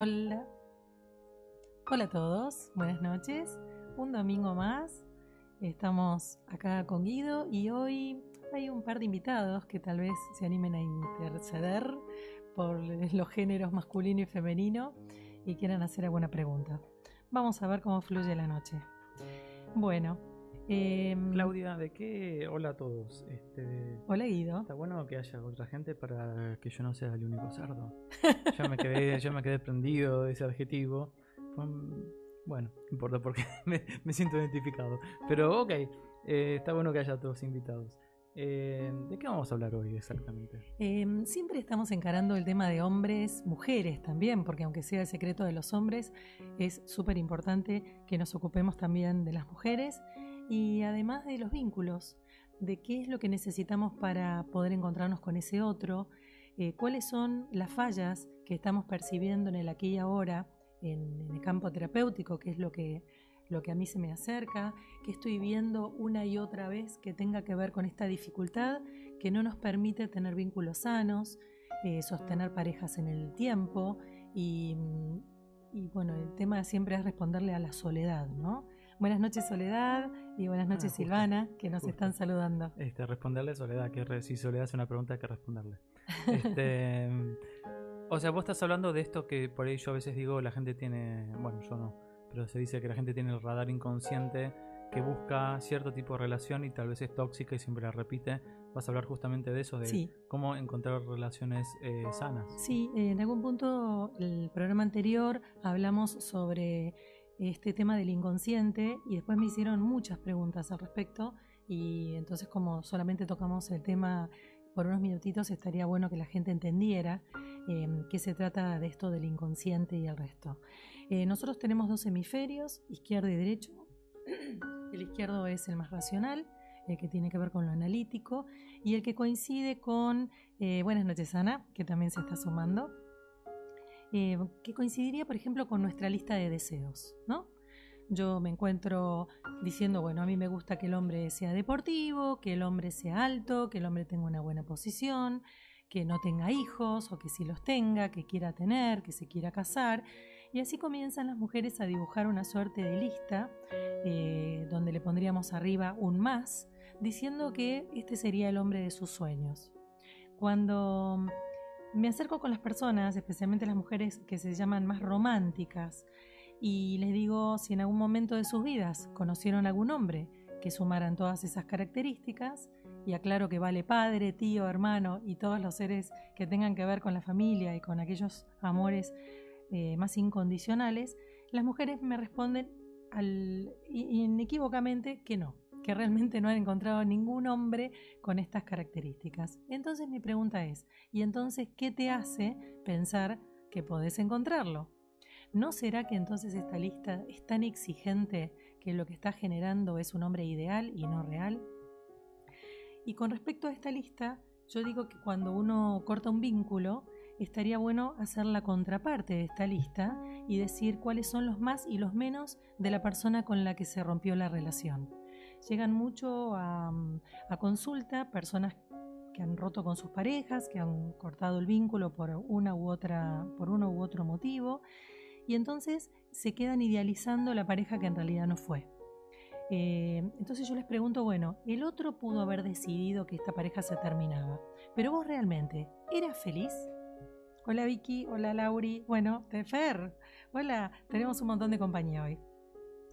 Hola. Hola a todos, buenas noches. Un domingo más. Estamos acá con Guido y hoy hay un par de invitados que tal vez se animen a interceder por los géneros masculino y femenino y quieran hacer alguna pregunta. Vamos a ver cómo fluye la noche. Bueno, em, Claudia, ¿de qué? Hola a todos. Este, hola Guido. está bueno que haya otra gente para que yo no sea el único cerdo. Yo me quedé, yo me quedé prendido de ese adjetivo. Bueno, no importa porque me, me siento identificado. Pero ok, eh, está bueno que haya otros invitados. Eh, ¿De qué vamos a hablar hoy exactamente? Em, siempre estamos encarando el tema de hombres, mujeres también, porque aunque sea el secreto de los hombres, es súper importante que nos ocupemos también de las mujeres y además de los vínculos, de qué es lo que necesitamos para poder encontrarnos con ese otro, eh, cuáles son las fallas que estamos percibiendo en el aquí y ahora, en, el campo terapéutico, que es lo que, lo que a mí se me acerca, que estoy viendo una y otra vez que tenga que ver con esta dificultad que no nos permite tener vínculos sanos, eh, sostener parejas en el tiempo y, bueno, el tema siempre es responderle a la soledad, ¿no? Buenas noches Soledad y buenas Ah, noches justo, Silvana, que nos justo. están saludando. Este, responderle a Soledad, que re- si Soledad hace una pregunta hay que responderle. Este, o sea, vos estás hablando de esto que por ahí yo a veces digo, la gente tiene, bueno, yo no, pero se dice que la gente tiene el radar inconsciente que busca cierto tipo de relación y tal vez es tóxica y siempre la repite. Vas a hablar justamente de eso, de Sí. cómo encontrar relaciones eh, sanas. Sí, en algún punto el programa anterior hablamos sobre este tema del inconsciente y después me hicieron muchas preguntas al respecto y entonces como solamente tocamos el tema por unos minutitos estaría bueno que la gente entendiera eh, qué se trata de esto del inconsciente y el resto. Eh, nosotros tenemos dos hemisferios, izquierdo y derecho. El izquierdo es el más racional, el que tiene que ver con lo analítico y el que coincide con eh, buenas noches, Ana, que también se está sumando. Eh, que coincidiría, por ejemplo, con nuestra lista de deseos, ¿no? Yo me encuentro diciendo, bueno, a mí me gusta que el hombre sea deportivo, que el hombre sea alto, que el hombre tenga una buena posición, que no tenga hijos o que sí los tenga, que quiera tener, que se quiera casar. Y así comienzan las mujeres a dibujar una suerte de lista eh, donde le pondríamos arriba un más, diciendo que este sería el hombre de sus sueños. Cuando me acerco con las personas, especialmente las mujeres que se llaman más románticas, y les digo si en algún momento de sus vidas conocieron algún hombre que sumaran todas esas características, y aclaro que vale padre, tío, hermano y todos los seres que tengan que ver con la familia y con aquellos amores eh, más incondicionales, las mujeres me responden al, inequívocamente que no, que realmente no han encontrado ningún hombre con estas características. Entonces mi pregunta es, ¿y entonces qué te hace pensar que podés encontrarlo? ¿No será que entonces esta lista es tan exigente que lo que está generando es un hombre ideal y no real? Y con respecto a esta lista, yo digo que cuando uno corta un vínculo, estaría bueno hacer la contraparte de esta lista y decir cuáles son los más y los menos de la persona con la que se rompió la relación. Llegan mucho a, a consulta personas que han roto con sus parejas, que han cortado el vínculo por una u otra, por uno u otro motivo, y entonces se quedan idealizando la pareja que en realidad no fue. Eh, entonces yo les pregunto, bueno, el otro pudo haber decidido que esta pareja se terminaba, pero vos realmente, ¿eras feliz? Hola Vicky, hola Lauri, bueno, Tefer, hola, tenemos un montón de compañía hoy.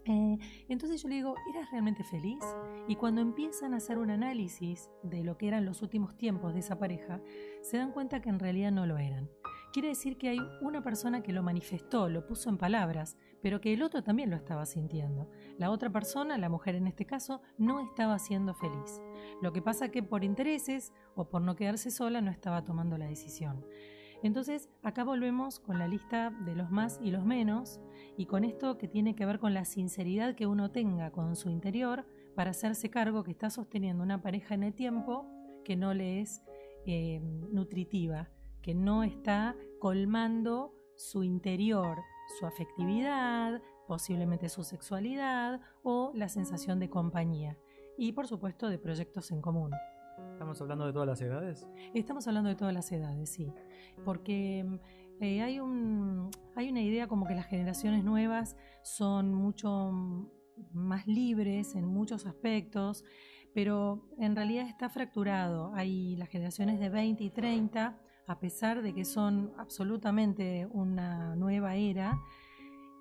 Eh, entonces yo le digo, ¿eras realmente feliz? Y cuando empiezan a hacer un análisis de lo que eran los últimos tiempos de esa pareja, se dan cuenta que en realidad no lo eran. Quiere decir que hay una persona que lo manifestó, lo puso en palabras, pero que el otro también lo estaba sintiendo. La otra persona, la mujer en este caso, no estaba siendo feliz. Lo que pasa que por intereses o por no quedarse sola no estaba tomando la decisión. Entonces, acá volvemos con la lista de los más y los menos, y con esto que tiene que ver con la sinceridad que uno tenga con su interior para hacerse cargo que está sosteniendo una pareja en el tiempo que no le es eh, nutritiva, que no está colmando su interior, su afectividad, posiblemente su sexualidad o la sensación de compañía. Y por supuesto de proyectos en común. ¿Estamos hablando de todas las edades? Estamos hablando de todas las edades, sí. Porque Eh, hay, un, hay una idea como que las generaciones nuevas son mucho más libres en muchos aspectos, pero en realidad está fracturado. Hay las generaciones de 20 y 30, a pesar de que son absolutamente una nueva era,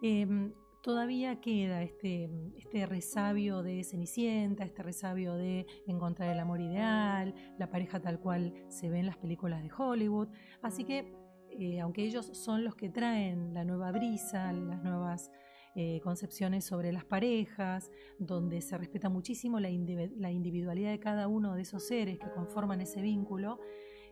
em, todavía queda este, este resabio de Cenicienta, este resabio de encontrar el amor ideal, la pareja tal cual se ve en las películas de Hollywood. Así que, eh, aunque ellos son los que traen la nueva brisa, las nuevas eh, concepciones sobre las parejas, donde se respeta muchísimo la, individualidad de cada uno de esos seres que conforman ese vínculo,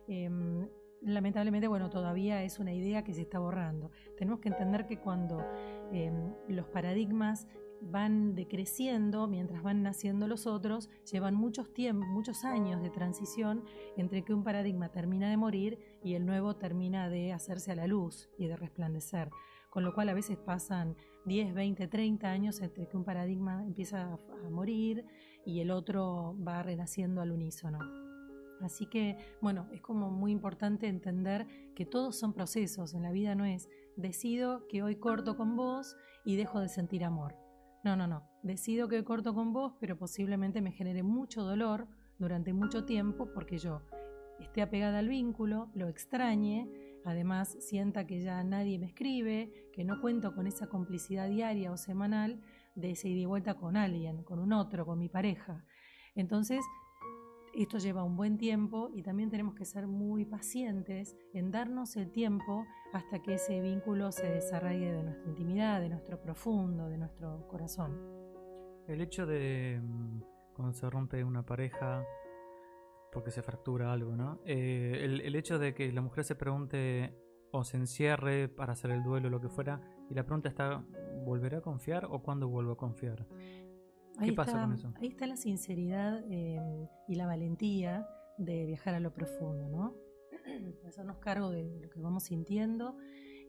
em, lamentablemente, bueno, todavía es una idea que se está borrando. Tenemos que entender que cuando em, los paradigmas van decreciendo mientras van naciendo los otros, llevan muchos muchos años de transición entre que un paradigma termina de morir y el nuevo termina de hacerse a la luz y de resplandecer. Con lo cual a veces pasan 10, 20, 30 años entre que un paradigma empieza a morir y el otro va renaciendo al unísono. Así que, bueno, es como muy importante entender que todos son procesos. En la vida no es decido que hoy corto con vos y dejo de sentir amor. No, no, no. Decido que corto con vos, pero posiblemente me genere mucho dolor durante mucho tiempo porque yo esté apegada al vínculo, lo extrañe, además sienta que ya nadie me escribe, que no cuento con esa complicidad diaria o semanal de ese ida y vuelta con alguien, con un otro, con mi pareja. Entonces, esto lleva un buen tiempo y también tenemos que ser muy pacientes en darnos el tiempo hasta que ese vínculo se desarraigue de nuestra intimidad, de nuestro profundo, de nuestro corazón. El hecho de mm, cuando se rompe una pareja porque se fractura algo, ¿no? Eh, el, hecho de que la mujer se pregunte o se encierre para hacer el duelo o lo que fuera y la pregunta está, ¿volverá a confiar o cuándo vuelvo a confiar? ¿Qué ahí pasa está, con eso? Ahí está la sinceridad em, y la valentía de viajar a lo profundo, ¿no? Hacernos cargo de lo que vamos sintiendo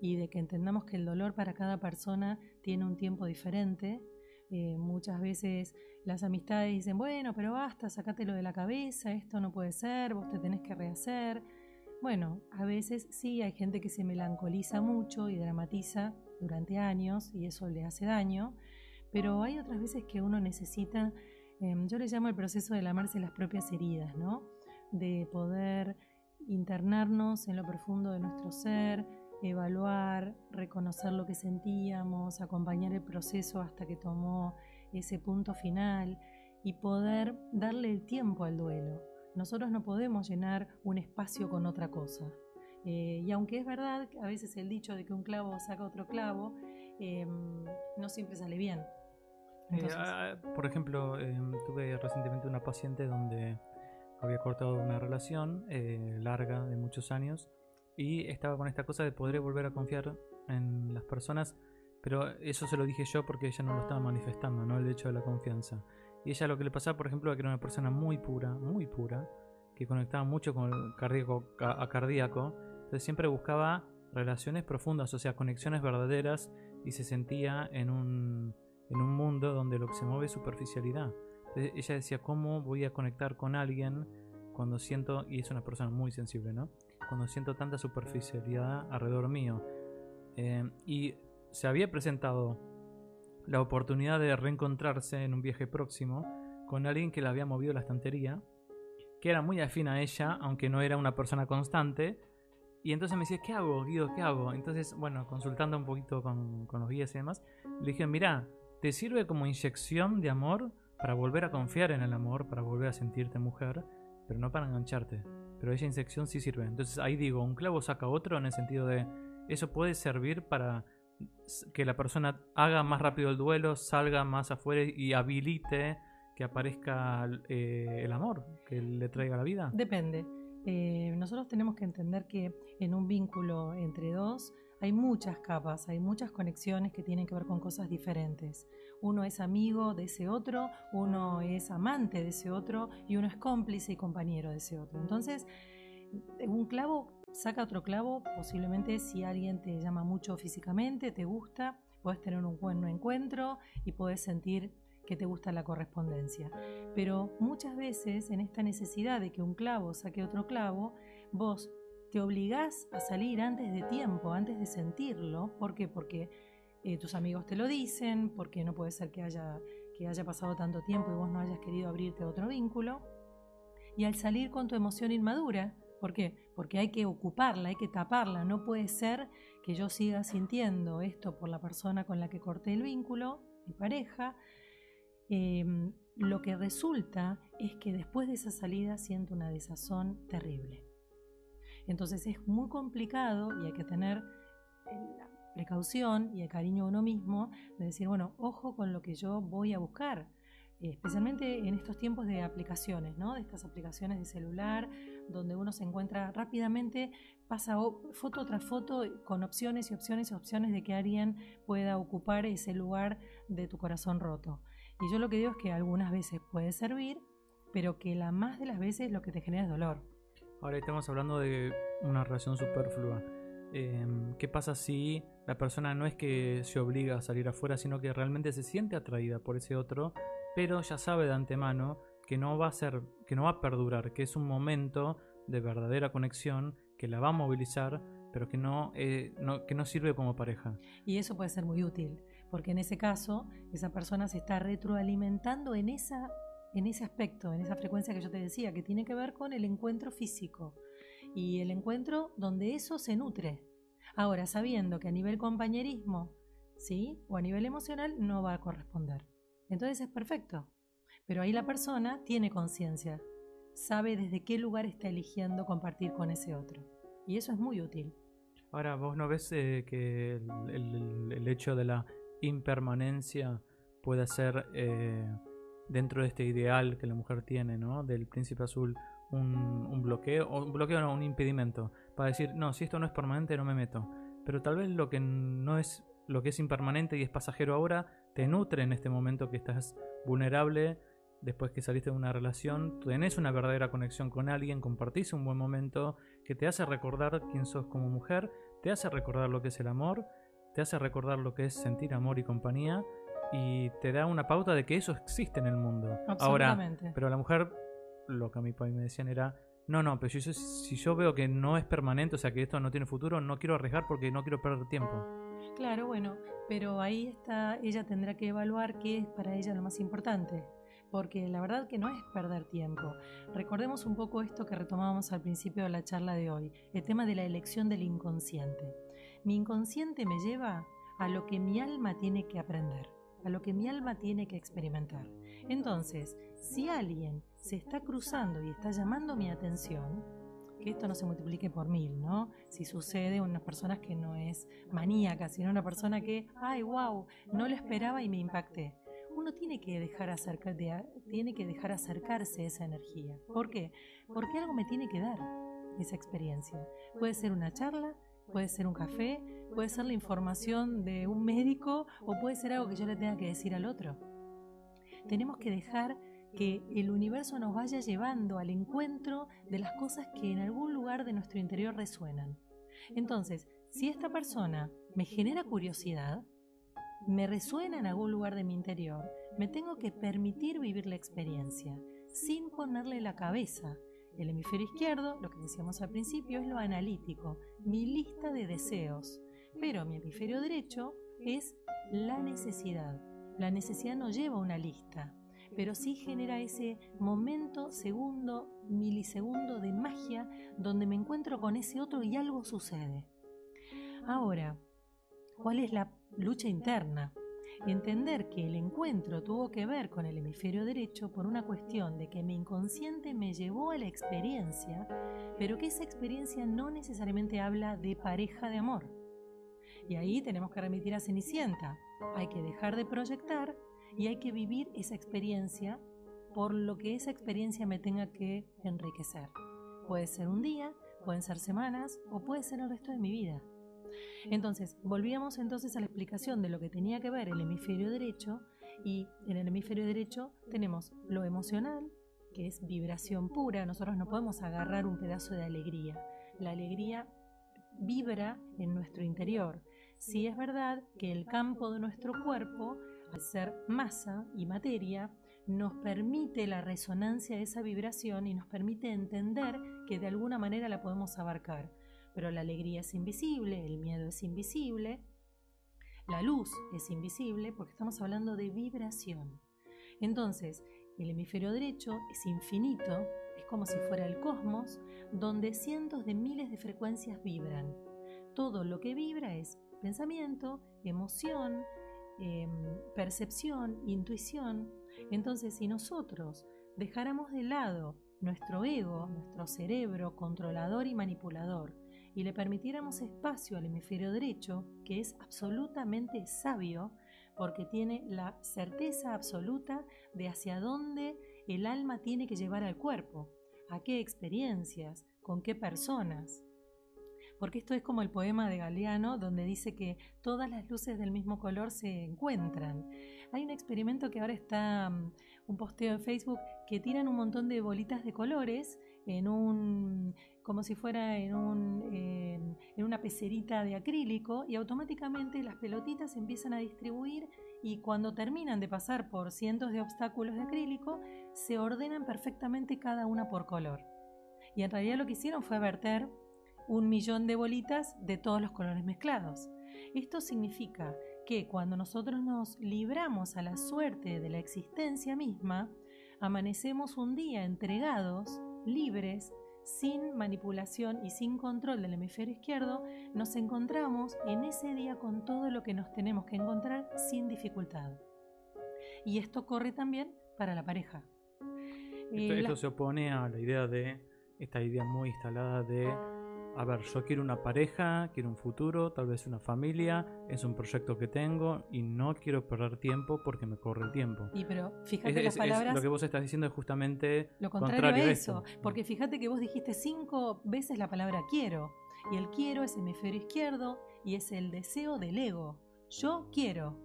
y de que entendamos que el dolor para cada persona tiene un tiempo diferente. Eh, muchas veces las amistades dicen, bueno, pero basta, sacátelo de la cabeza, esto no puede ser, vos te tenés que rehacer. Bueno, a veces sí hay gente que se melancoliza mucho y dramatiza durante años y eso le hace daño, pero hay otras veces que uno necesita, em, yo le llamo el proceso de lamarse las propias heridas, ¿no? De poder internarnos en lo profundo de nuestro ser, evaluar, reconocer lo que sentíamos, acompañar el proceso hasta que tomó ese punto final y poder darle el tiempo al duelo. Nosotros no podemos llenar un espacio con otra cosa. Eh, y aunque es verdad a veces el dicho de que un clavo saca otro clavo, em, no siempre sale bien. Eh, ah, por ejemplo, em, tuve recientemente una paciente donde había cortado una relación eh, larga de muchos años y estaba con esta cosa de poder volver a confiar en las personas, pero eso se lo dije yo porque ella no lo estaba manifestando, ¿no? El hecho de la confianza. Y ella lo que le pasaba, por ejemplo, era que era una persona muy pura, muy pura, que conectaba mucho con el cardíaco a cardíaco, entonces siempre buscaba relaciones profundas, o sea, conexiones verdaderas y se sentía en un en un mundo donde lo que se mueve es superficialidad. ella decía, ¿cómo voy a conectar con alguien cuando siento, y es una persona muy sensible, ¿no? Cuando siento tanta superficialidad alrededor mío. Eh, y se había presentado la oportunidad de reencontrarse en un viaje próximo con alguien que le había movido la estantería, que era muy afín a ella, aunque no era una persona constante. Y entonces me decía, ¿qué hago, Guido? ¿Qué hago? Entonces, bueno, consultando un poquito con, con los guías y demás, le dije, mira, te sirve como inyección de amor para volver a confiar en el amor, para volver a sentirte mujer, pero no para engancharte. Pero esa inyección sí sirve. Entonces ahí digo, un clavo saca otro en el sentido de eso puede servir para que la persona haga más rápido el duelo, salga más afuera y habilite que aparezca eh, el amor que le traiga la vida. Depende. Eh, nosotros tenemos que entender que en un vínculo entre dos hay muchas capas, hay muchas conexiones que tienen que ver con cosas diferentes. Uno es amigo de ese otro, uno es amante de ese otro y uno es cómplice y compañero de ese otro. Entonces, un clavo saca otro clavo, posiblemente si alguien te llama mucho físicamente, te gusta, puedes tener un buen encuentro y puedes sentir que te gusta la correspondencia. Pero muchas veces en esta necesidad de que un clavo saque otro clavo, vos te obligás a salir antes de tiempo, antes de sentirlo. ¿Por qué? Porque eh, tus amigos te lo dicen, porque no puede ser que haya, que haya pasado tanto tiempo y vos no hayas querido abrirte a otro vínculo. Y al salir con tu emoción inmadura, ¿por qué? Porque hay que ocuparla, hay que taparla. No puede ser que yo siga sintiendo esto por la persona con la que corté el vínculo, mi pareja. Em, lo que resulta es que después de esa salida siento una desazón terrible. Entonces es muy complicado y hay que tener la precaución y el cariño a uno mismo de decir, bueno, ojo con lo que yo voy a buscar, especialmente en estos tiempos de aplicaciones, ¿no? de estas aplicaciones de celular, donde uno se encuentra rápidamente, pasa foto tras foto con opciones y opciones y opciones de que alguien pueda ocupar ese lugar de tu corazón roto. Y yo lo que digo es que algunas veces puede servir, pero que la más de las veces lo que te genera es dolor. Ahora estamos hablando de una relación superflua. Em, ¿Qué pasa si la persona no es que se obliga a salir afuera, sino que realmente se siente atraída por ese otro, pero ya sabe de antemano que no va a ser, que no va a perdurar, que es un momento de verdadera conexión que la va a movilizar, pero que no, eh, no, que no sirve como pareja. Y eso puede ser muy útil porque en ese caso esa persona se está retroalimentando en, esa, en ese aspecto, en esa frecuencia que yo te decía, que tiene que ver con el encuentro físico y el encuentro donde eso se nutre. Ahora, sabiendo que a nivel compañerismo, ¿sí? O a nivel emocional no va a corresponder. Entonces es perfecto. Pero ahí la persona tiene conciencia, sabe desde qué lugar está eligiendo compartir con ese otro. Y eso es muy útil. Ahora, vos no ves eh, que el, hecho de la impermanencia puede ser eh, dentro de este ideal que la mujer tiene, ¿no? Del príncipe azul, un, bloqueo, o un bloqueo no, un impedimento, para decir, no, si esto no es permanente no me meto. Pero tal vez lo que no es, lo que es impermanente y es pasajero ahora, te nutre en este momento que estás vulnerable, después que saliste de una relación, tenés una verdadera conexión con alguien, compartís un buen momento que te hace recordar quién sos como mujer, te hace recordar lo que es el amor te hace recordar lo que es sentir amor y compañía y te da una pauta de que eso existe en el mundo. Ahora, pero la mujer, lo que a mi país me decían era, no, no, pero si yo veo que no es permanente, o sea que esto no tiene futuro, no quiero arriesgar porque no quiero perder tiempo. Claro, bueno, pero ahí está, ella tendrá que evaluar qué es para ella lo más importante, porque la verdad que no es perder tiempo. Recordemos un poco esto que retomábamos al principio de la charla de hoy, el tema de la elección del inconsciente. Mi inconsciente me lleva a lo que mi alma tiene que aprender, a lo que mi alma tiene que experimentar. Entonces, si alguien se está cruzando y está llamando mi atención, que esto no se multiplique por mil, ¿no? Si sucede unas personas que no es maníaca, sino una persona que, ay, wow, no lo esperaba y me impacté. Uno tiene que dejar acercar, tiene que dejar acercarse esa energía. ¿Por qué? Porque algo me tiene que dar esa experiencia. Puede ser una charla, Puede ser un café, puede ser la información de un médico o puede ser algo que yo le tenga que decir al otro. Tenemos que dejar que el universo nos vaya llevando al encuentro de las cosas que en algún lugar de nuestro interior resuenan. Entonces, si esta persona me genera curiosidad, me resuena en algún lugar de mi interior, me tengo que permitir vivir la experiencia sin ponerle la cabeza, el hemisferio izquierdo, lo que decíamos al principio, es lo analítico, mi lista de deseos. Pero mi hemisferio derecho es la necesidad. La necesidad no lleva una lista, pero sí genera ese momento, segundo, milisegundo de magia donde me encuentro con ese otro y algo sucede. Ahora, ¿cuál es la lucha interna? Entender que el encuentro tuvo que ver con el hemisferio derecho por una cuestión de que mi inconsciente me llevó a la experiencia, pero que esa experiencia no necesariamente habla de pareja de amor. Y ahí tenemos que remitir a Cenicienta. Hay que dejar de proyectar y hay que vivir esa experiencia por lo que esa experiencia me tenga que enriquecer. Puede ser un día, pueden ser semanas o puede ser el resto de mi vida. Entonces, volvíamos entonces a la explicación de lo que tenía que ver el hemisferio derecho y en el hemisferio derecho tenemos lo emocional, que es vibración pura, nosotros no podemos agarrar un pedazo de alegría. La alegría vibra en nuestro interior. Si es verdad que el campo de nuestro cuerpo, al ser masa y materia, nos permite la resonancia de esa vibración y nos permite entender que de alguna manera la podemos abarcar pero la alegría es invisible, el miedo es invisible, la luz es invisible porque estamos hablando de vibración. Entonces, el hemisferio derecho es infinito, es como si fuera el cosmos, donde cientos de miles de frecuencias vibran. Todo lo que vibra es pensamiento, emoción, em, percepción, intuición. Entonces, si nosotros dejáramos de lado nuestro ego, nuestro cerebro controlador y manipulador, y le permitiéramos espacio al hemisferio derecho, que es absolutamente sabio, porque tiene la certeza absoluta de hacia dónde el alma tiene que llevar al cuerpo, a qué experiencias, con qué personas. Porque esto es como el poema de Galeano, donde dice que todas las luces del mismo color se encuentran. Hay un experimento que ahora está, mm, un posteo en Facebook, que tiran un montón de bolitas de colores en un como si fuera en, un, en una pecerita de acrílico y automáticamente las pelotitas se empiezan a distribuir y cuando terminan de pasar por cientos de obstáculos de acrílico se ordenan perfectamente cada una por color. Y en realidad lo que hicieron fue verter un millón de bolitas de todos los colores mezclados. Esto significa que cuando nosotros nos libramos a la suerte de la existencia misma, amanecemos un día entregados, libres, sin manipulación y sin control del hemisferio izquierdo, nos encontramos en ese día con todo lo que nos tenemos que encontrar sin dificultad. Y esto corre también para la pareja. Esto, eh, se opone a la idea de, esta idea muy instalada de a ver, yo quiero una pareja, quiero un futuro, tal vez una familia, es un proyecto que tengo y no quiero perder tiempo porque me corre el tiempo. Y pero fíjate las palabras. lo que vos estás diciendo es justamente lo contrario, a eso. Porque fíjate que vos dijiste cinco veces la palabra quiero. Y el quiero es hemisferio izquierdo y es el deseo del ego. Yo quiero.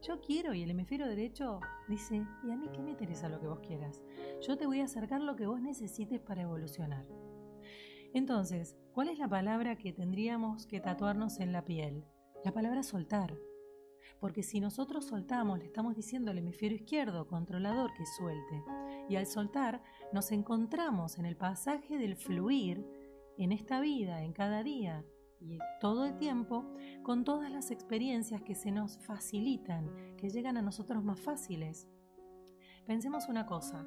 Yo quiero y el hemisferio derecho dice, ¿y a mí qué me interesa lo que vos quieras? Yo te voy a acercar lo que vos necesites para evolucionar. Entonces, ¿cuál es la palabra que tendríamos que tatuarnos en la piel? La palabra soltar. Porque si nosotros soltamos, le estamos diciendo al hemisferio izquierdo, controlador, que suelte. Y al soltar, nos encontramos en el pasaje del fluir, en esta vida, en cada día y todo el tiempo, con todas las experiencias que se nos facilitan, que llegan a nosotros más fáciles. Pensemos una cosa.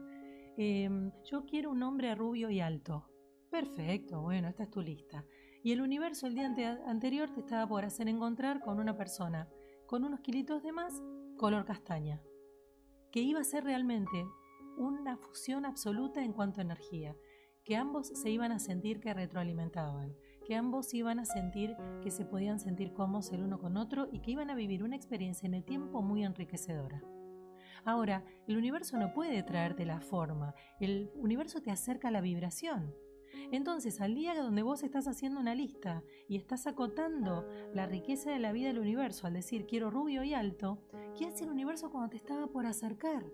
Em, yo quiero un hombre rubio y alto. Perfecto, bueno, esta es tu lista. Y el universo el día anterior te estaba por hacer encontrar con una persona con unos kilitos de más, color castaña, que iba a ser realmente una fusión absoluta en cuanto a energía, que ambos se iban a sentir que retroalimentaban, que ambos iban a sentir que se podían sentir cómodos el uno con otro y que iban a vivir una experiencia en el tiempo muy enriquecedora. Ahora, el universo no puede traerte la forma, el universo te acerca la vibración. Entonces, al día donde vos estás haciendo una lista y estás acotando la riqueza de la vida del universo al decir quiero rubio y alto, ¿qué hace el universo cuando te estaba por acercar?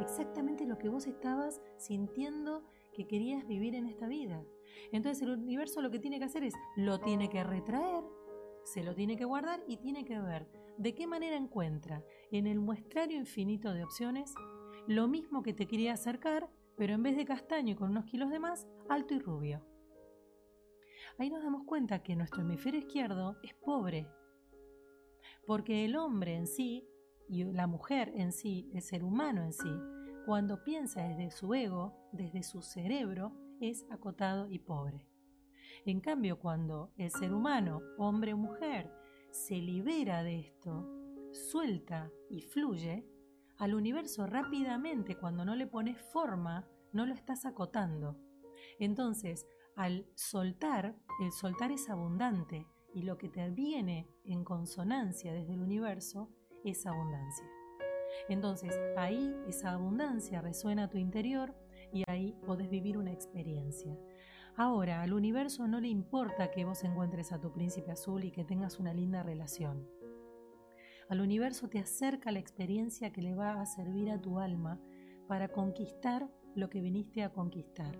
Exactamente lo que vos estabas sintiendo que querías vivir en esta vida. Entonces el universo lo que tiene que hacer es, lo tiene que retraer, se lo tiene que guardar y tiene que ver de qué manera encuentra en el muestrario infinito de opciones lo mismo que te quería acercar pero en vez de castaño y con unos kilos de más, alto y rubio. Ahí nos damos cuenta que nuestro hemisferio izquierdo es pobre, porque el hombre en sí y la mujer en sí, el ser humano en sí, cuando piensa desde su ego, desde su cerebro, es acotado y pobre. En cambio, cuando el ser humano, hombre o mujer, se libera de esto, suelta y fluye, al universo rápidamente cuando no le pones forma, no lo estás acotando. Entonces, al soltar, el soltar es abundante y lo que te viene en consonancia desde el universo es abundancia. Entonces, ahí esa abundancia resuena a tu interior y ahí podés vivir una experiencia. Ahora, al universo no le importa que vos encuentres a tu príncipe azul y que tengas una linda relación. Al universo te acerca la experiencia que le va a servir a tu alma para conquistar lo que viniste a conquistar.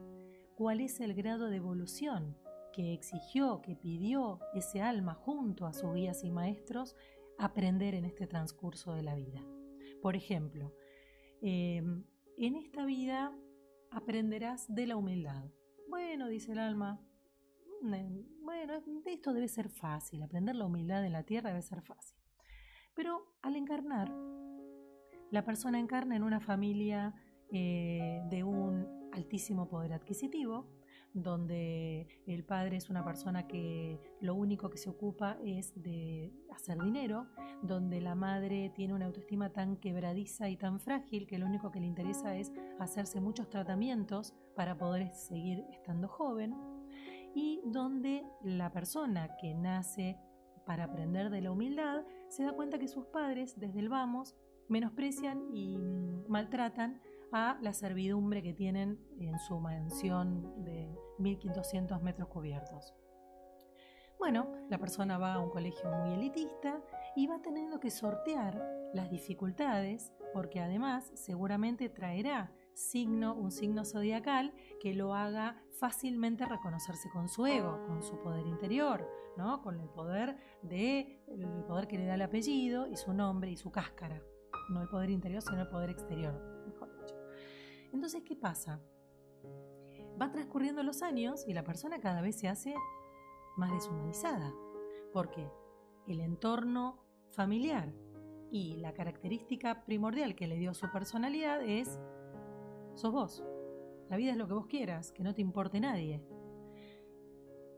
¿Cuál es el grado de evolución que exigió, que pidió ese alma junto a sus guías y maestros aprender en este transcurso de la vida? Por ejemplo, em, en esta vida aprenderás de la humildad. Bueno, dice el alma, bueno, esto debe ser fácil, aprender la humildad en la tierra debe ser fácil. Pero al encarnar, la persona encarna en una familia eh, de un altísimo poder adquisitivo, donde el padre es una persona que lo único que se ocupa es de hacer dinero, donde la madre tiene una autoestima tan quebradiza y tan frágil que lo único que le interesa es hacerse muchos tratamientos para poder seguir estando joven, y donde la persona que nace para aprender de la humildad se da cuenta que sus padres desde el vamos menosprecian y mm, maltratan a la servidumbre que tienen en su mansión de 1500 metros cubiertos. Bueno, la persona va a un colegio muy elitista y va teniendo que sortear las dificultades porque además seguramente traerá signo, un signo zodiacal que lo haga fácilmente reconocerse con su ego, con su poder interior, ¿no? con el poder de el poder que le da el apellido y su nombre y su cáscara. No el poder interior, sino el poder exterior, mejor dicho. Entonces, ¿qué pasa? Va transcurriendo los años y la persona cada vez se hace más deshumanizada. porque El entorno familiar y la característica primordial que le dio su personalidad es sos vos. La vida es lo que vos quieras, que no te importe nadie.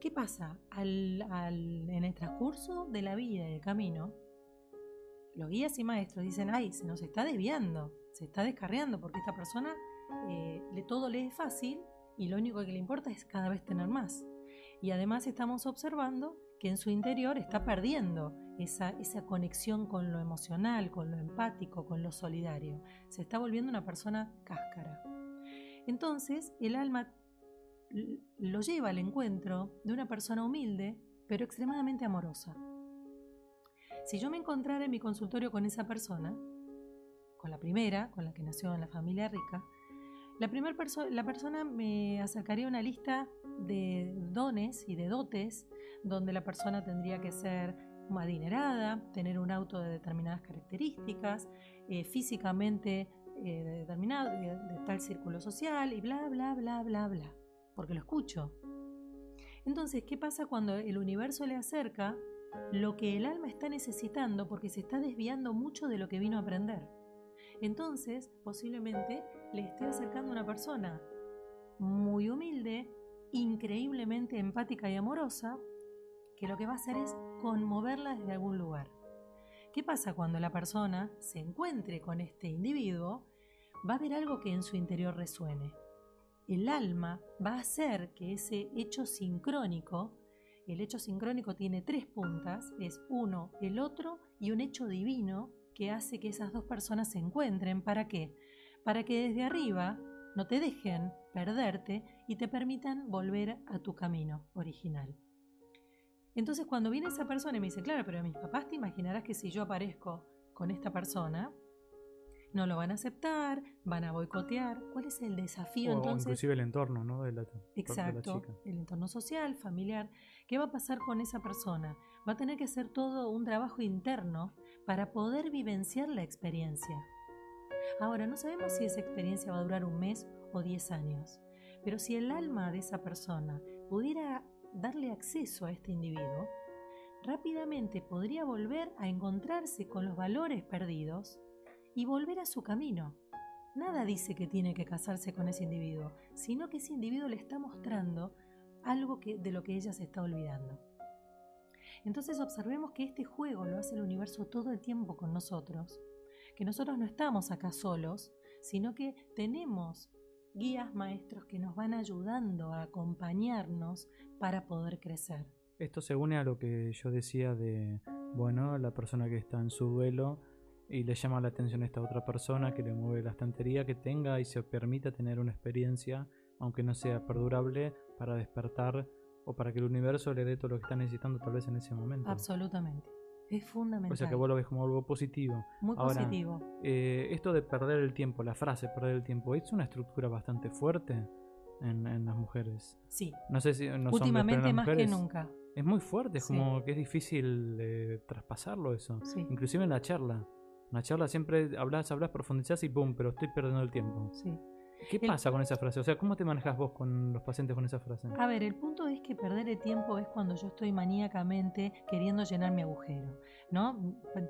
¿Qué pasa? en el transcurso de la vida y del camino, los guías y maestros dicen, ay, se nos está desviando, se está descarriando, porque esta persona eh, todo le es fácil y lo único que le importa es cada vez tener más. Y además estamos observando que en su interior está perdiendo esa, conexión con lo emocional, con lo empático, con lo solidario. Se está volviendo una persona cáscara. Entonces el alma lo lleva al encuentro de una persona humilde, pero extremadamente amorosa. Si yo me encontrara en mi consultorio con esa persona, con la primera, con la que nació en la familia rica, la primera la persona me acercaría una lista de dones y de dotes donde la persona tendría que ser adinerada, tener un auto de determinadas características, eh, físicamente eh, determinado, de, tal círculo social y bla, bla, bla, bla, bla, porque lo escucho. Entonces, ¿qué pasa cuando el universo le acerca lo que el alma está necesitando porque se está desviando mucho de lo que vino a aprender? Entonces, posiblemente le esté acercando una persona muy humilde, increíblemente empática y amorosa, que lo que va a hacer es conmoverla desde algún lugar. ¿Qué pasa cuando la persona se encuentre con este individuo? Va a haber algo que en su interior resuene. El alma va a hacer que ese hecho sincrónico, el hecho sincrónico tiene tres puntas, es uno, el otro y un hecho divino que hace que esas dos personas se encuentren. ¿Para qué? Para que desde arriba no te dejen perderte y te permitan volver a tu camino original. Entonces cuando viene esa persona y me dice, claro, pero mis papás te imaginarás que si yo aparezco con esta persona, no lo van a aceptar, van a boicotear. ¿Cuál es el desafío entonces? Inclusive el entorno, ¿no? De la, Exacto, el entorno social, familiar. ¿Qué va a pasar con esa persona? Va a tener que hacer todo un trabajo interno para poder vivenciar la experiencia. Ahora, no sabemos si esa experiencia va a durar un mes o diez años, pero si el alma de esa persona pudiera darle acceso a este individuo, rápidamente podría volver a encontrarse con los valores perdidos y volver a su camino. Nada dice que tiene que casarse con ese individuo, sino que ese individuo le está mostrando algo que, de lo que ella se está olvidando. Entonces observemos que este juego lo hace el universo todo el tiempo con nosotros, que nosotros no estamos acá solos, sino que tenemos guías maestros que nos van ayudando a acompañarnos para poder crecer. Esto se une a lo que yo decía de, bueno, la persona que está en su duelo y le llama la atención a esta otra persona que le mueve la estantería, que tenga y se permita tener una experiencia, aunque no sea perdurable, para despertar o para que el universo le dé todo lo que está necesitando tal vez en ese momento. Absolutamente. Es fundamental. O sea que vos lo ves como algo positivo. Muy positivo. Eh, esto de perder el tiempo, la frase perder el tiempo, es una estructura bastante fuerte en, las mujeres. Sí. No sé si Últimamente más que nunca. Es muy fuerte, es como que es difícil de traspasarlo eso. Sí. Inclusive en la charla. En la charla siempre hablas, hablas, profundizás y pum, pero estoy perdiendo el tiempo. Sí. ¿Qué pasa con esa frase? O sea, ¿cómo te manejas vos con los pacientes con esa frase? A ver, el punto es que perder el tiempo es cuando yo estoy maníacamente queriendo llenar mi agujero, ¿no?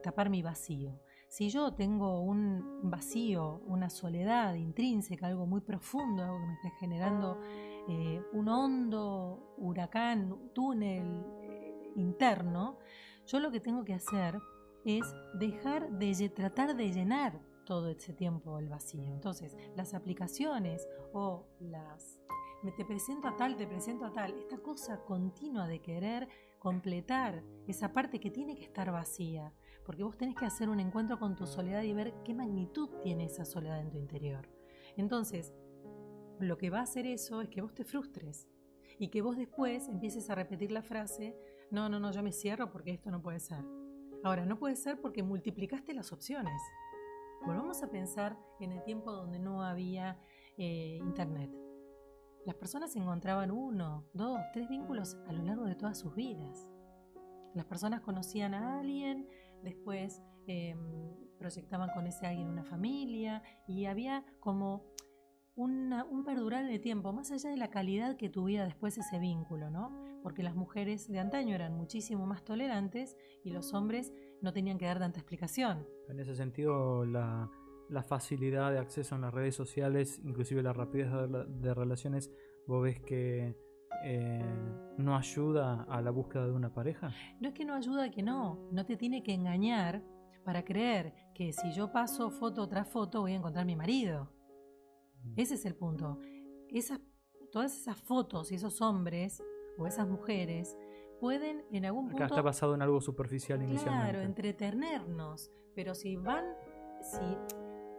Tapar mi vacío. Si yo tengo un vacío, una soledad intrínseca, algo muy profundo, algo que me está generando eh, un hondo huracán, túnel eh, interno, yo lo que tengo que hacer es dejar de tratar de llenar todo ese tiempo el vacío. Entonces, las aplicaciones o las me te presento a tal, te presento a tal, esta cosa continua de querer completar esa parte que tiene que estar vacía, porque vos tenés que hacer un encuentro con tu soledad y ver qué magnitud tiene esa soledad en tu interior. Entonces, lo que va a hacer eso es que vos te frustres y que vos después empieces a repetir la frase, no, no, no, yo me cierro porque esto no puede ser. Ahora, no puede ser porque multiplicaste las opciones. Volvamos a pensar en el tiempo donde no había eh, internet. Las personas encontraban uno, dos, tres vínculos a lo largo de todas sus vidas. Las personas conocían a alguien, después em, proyectaban con ese alguien una familia y había como un perdurar de tiempo, más allá de la calidad que tuviera después ese vínculo, ¿no? Porque las mujeres de antaño eran muchísimo más tolerantes y los hombres no tenían que dar tanta explicación. En ese sentido, la, facilidad de acceso en las redes sociales, inclusive la rapidez de, relaciones, ¿vos ves que eh, no ayuda a la búsqueda de una pareja? No es que no ayuda, que no, no te tiene que engañar para creer que si yo paso foto tras foto voy a encontrar mi marido. Mm. Ese es el punto. Esas, todas esas fotos y esos hombres o esas mujeres pueden en algún punto... Acá está basado en algo superficial inicialmente. Claro, entretenernos. Pero si van... Si,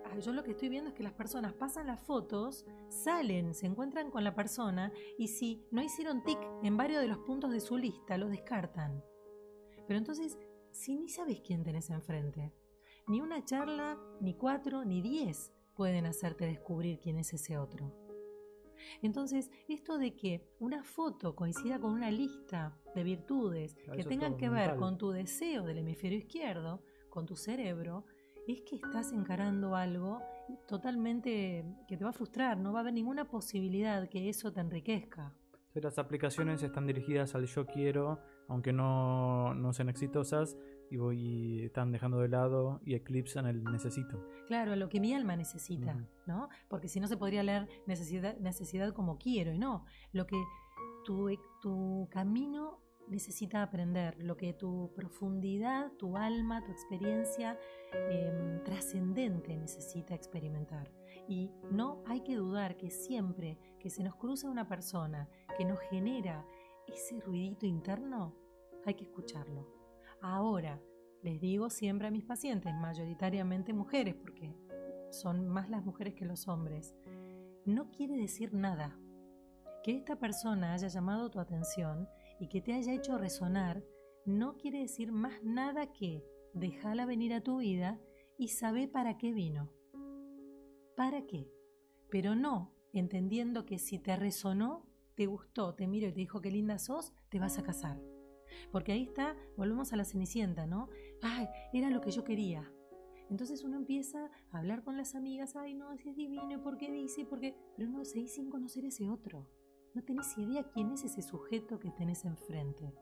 ah, yo lo que estoy viendo es que las personas pasan las fotos, salen, se encuentran con la persona y si no hicieron tic en varios de los puntos de su lista, lo descartan. Pero entonces, si ni sabes quién tenés enfrente, ni una charla, ni cuatro, ni diez pueden hacerte descubrir quién es ese otro. Entonces, esto de que una foto coincida con una lista de virtudes que tengan que ver con tu deseo del hemisferio izquierdo, con tu cerebro, es que estás encarando algo totalmente que te va a frustrar, no va a haber ninguna posibilidad que eso te enriquezca. Las aplicaciones están dirigidas al yo quiero, aunque no, no sean exitosas, y, voy, están dejando de lado y eclipsan el necesito. Claro, lo que mi alma necesita, ¿no? Porque si no se podría leer necesidad, necesidad como quiero, y no, lo que tu, tu camino necesita aprender, lo que tu profundidad, tu alma, tu experiencia em, trascendente necesita experimentar. Y no hay que dudar que siempre que se nos cruza una persona que nos genera ese ruidito interno, hay que escucharlo Ahora, les digo siempre a mis pacientes, mayoritariamente mujeres, porque son más las mujeres que los hombres, no quiere decir nada. Que esta persona haya llamado tu atención y que te haya hecho resonar, no quiere decir más nada que déjala venir a tu vida y sabe para qué vino. ¿Para qué? Pero no entendiendo que si te resonó, te gustó, te miro y te dijo qué linda sos, te vas a casar. Porque ahí está, volvemos a la cenicienta, ¿no? Ay, era lo que yo quería. Entonces uno empieza a hablar con las amigas, ay, no, es divino, ¿por qué dice? ¿Por qué? Pero no seguís sin conocer ese otro. No tenés idea quién es ese sujeto que tenés enfrente.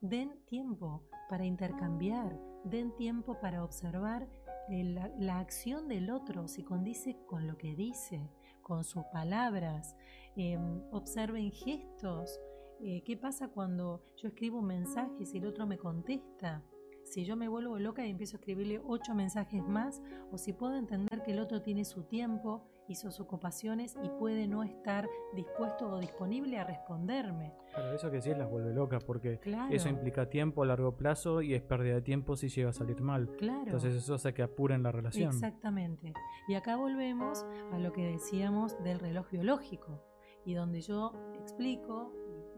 Den tiempo para intercambiar, den tiempo para observar la, la, acción del otro, si condice con lo que dice, con sus palabras. Em, observen gestos, eh, ¿Qué pasa cuando yo escribo un mensaje y el otro me contesta? Si yo me vuelvo loca y empiezo a escribirle ocho mensajes más, o si puedo entender que el otro tiene su tiempo y sus ocupaciones y puede no estar dispuesto o disponible a responderme. Claro, eso que sí las vuelve locas porque eso implica tiempo a largo plazo y es pérdida de tiempo si llega a salir mal. Claro. Entonces eso hace que apuren la relación. Exactamente. Y acá volvemos a lo que decíamos del reloj biológico y donde yo explico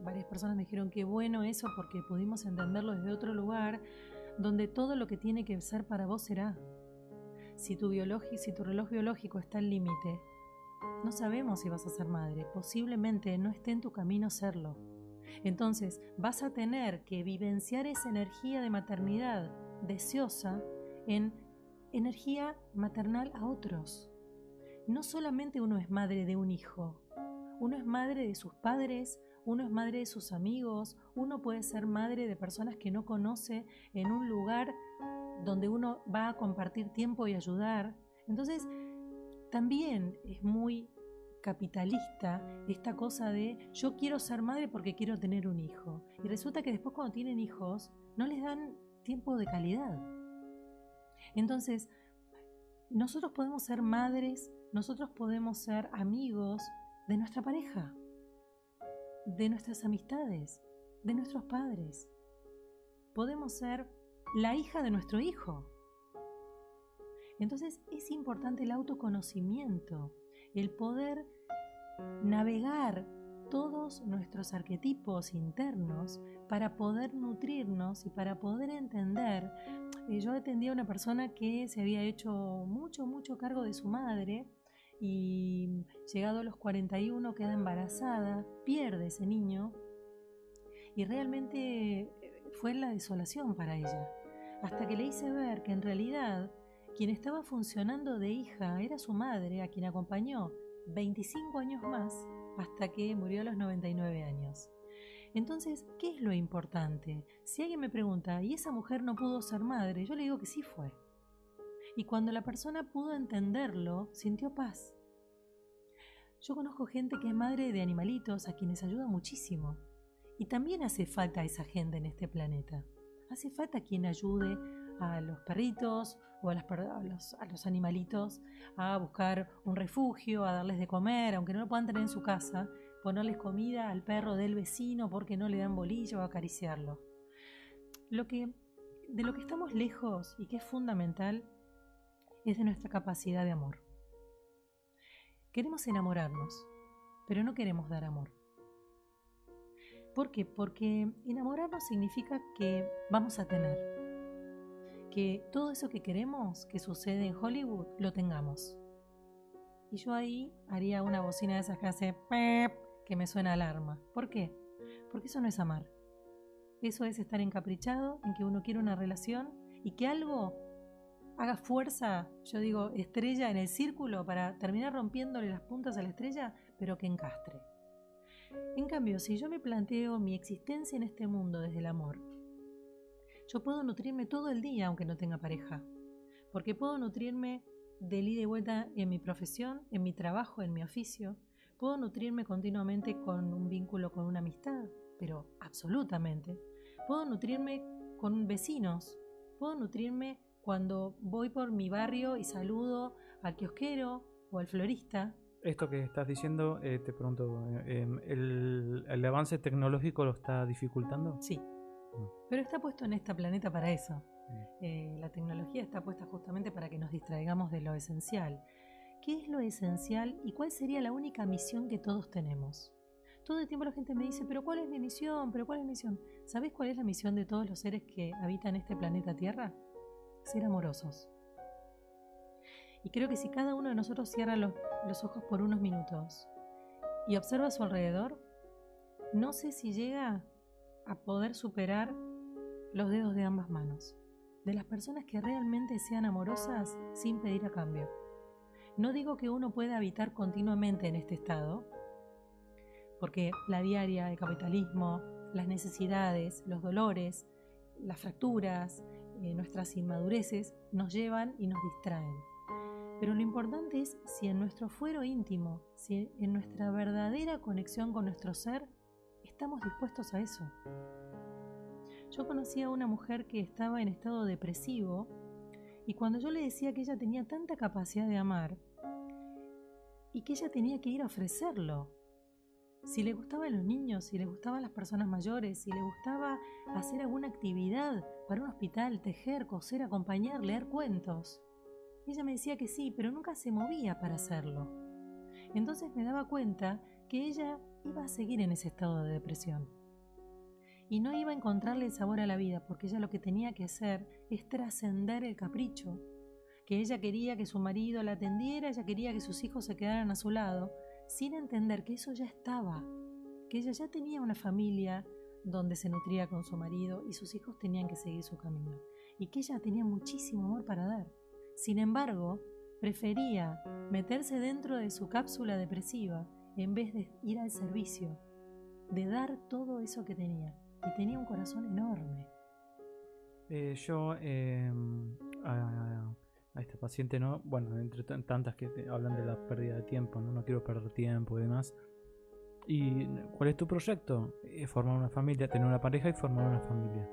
varias personas me dijeron que bueno eso porque pudimos entenderlo desde otro lugar, donde todo lo que tiene que ser para vos será. Si tu, si tu reloj biológico está al límite, no sabemos si vas a ser madre, posiblemente no esté en tu camino serlo. Entonces vas a tener que vivenciar esa energía de maternidad deseosa en energía maternal a otros. no solamente uno es madre de un hijo, uno es madre de sus padres, uno es madre de sus amigos, uno puede ser madre de personas que no conoce en un lugar donde uno va a compartir tiempo y ayudar. Entonces, también es muy capitalista esta cosa de yo quiero ser madre porque quiero tener un hijo. Y resulta que después cuando tienen hijos no les dan tiempo de calidad. Entonces, nosotros podemos ser madres, nosotros podemos ser amigos de nuestra pareja, de nuestras amistades, de nuestros padres. Podemos ser la hija de nuestro hijo. Entonces es importante el autoconocimiento, el poder navegar todos nuestros arquetipos internos para poder nutrirnos y para poder entender. Eh, yo atendí a una persona que se había hecho mucho, mucho cargo de su madre y llegado a los 41 queda embarazada, pierde ese niño y realmente eh, fue la desolación para ella. Hasta que le hice ver que en realidad quien estaba funcionando de hija era su madre, a quien acompañó 25 años más hasta que murió a los 99 años. Entonces, ¿qué es lo importante? Si alguien me pregunta, ¿y esa mujer no pudo ser madre? Yo le digo que sí fue. Y cuando la persona pudo entenderlo, sintió paz. Yo conozco gente que es madre de animalitos a quienes ayuda muchísimo. Y también hace falta esa gente en este planeta. Hace falta quien ayude a los perritos o a, los, animalitos a buscar un refugio, a darles de comer, aunque no lo puedan tener en su casa, ponerles comida al perro del vecino porque no le dan bolillo o acariciarlo. Lo que, de lo que estamos lejos y que es fundamental es de nuestra capacidad de amor. Queremos enamorarnos, pero no queremos dar amor. ¿Por qué? Porque enamorarnos significa que vamos a tener que todo eso que queremos que sucede en Hollywood lo tengamos. Y yo ahí haría una bocina de esas que hace que me suena alarma. ¿Por qué? Porque eso no es amar. Eso es estar encaprichado en que uno quiere una relación y que algo haga fuerza, yo digo, estrella en el círculo para terminar rompiéndole las puntas a la estrella, pero que encastre. En cambio, si yo me planteo mi existencia en este mundo desde el amor, yo puedo nutrirme todo el día aunque no tenga pareja, porque puedo nutrirme de ida y vuelta en mi profesión, en mi trabajo, en mi oficio, puedo nutrirme continuamente con un vínculo con una amistad, pero absolutamente. Puedo nutrirme con vecinos, puedo nutrirme cuando voy por mi barrio y saludo al kiosquero o al florista. Esto que estás diciendo, eh, te pregunto, eh, em, ¿el, ¿el avance tecnológico lo está dificultando? Sí, pero está puesto en este planeta para eso. Eh, la tecnología está puesta justamente para que nos distraigamos de lo esencial. ¿Qué es lo esencial y cuál sería la única misión que todos tenemos? Todo el tiempo la gente me dice, pero ¿cuál es mi misión? ¿Pero cuál es mi misión? ¿Sabes cuál es la misión de todos los seres que habitan este planeta Tierra? Ser amorosos. Y creo que si cada uno de nosotros cierra los, ojos por unos minutos y observa a su alrededor, no sé si llega a poder superar los dedos de ambas manos, de las personas que realmente sean amorosas sin pedir a cambio. No digo que uno pueda habitar continuamente en este estado, porque la diaria, el capitalismo, las necesidades, los dolores, las fracturas, eh, nuestras inmadureces nos llevan y nos distraen. Pero lo importante es si en nuestro fuero íntimo, si en nuestra verdadera conexión con nuestro ser, estamos dispuestos a eso. Yo conocí a una mujer que estaba en estado depresivo y cuando yo le decía que ella tenía tanta capacidad de amar y que ella tenía que ir a ofrecerlo, si le gustaban los niños, si le gustaban las personas mayores, si le gustaba hacer alguna actividad para un hospital, tejer, coser, acompañar, leer cuentos. Ella me decía que sí, pero nunca se movía para hacerlo. Entonces me daba cuenta que ella iba a seguir en ese estado de depresión. Y no iba a encontrarle sabor a la vida, porque ella lo que tenía que hacer es trascender el capricho, que ella quería que su marido la atendiera, ella quería que sus hijos se quedaran a su lado, sin entender que eso ya estaba, que ella ya tenía una familia donde se nutría con su marido y sus hijos tenían que seguir su camino, y que ella tenía muchísimo amor para dar. Sin embargo, prefería meterse dentro de su cápsula depresiva en vez de ir al servicio, de dar todo eso que tenía. Y tenía un corazón enorme. Eh, yo a, este paciente, ¿no? Bueno, entre tantas que hablan de la pérdida de tiempo, ¿no? No quiero perder tiempo y demás. ¿Y cuál es tu proyecto? Formar una familia, tener una pareja y formar una familia.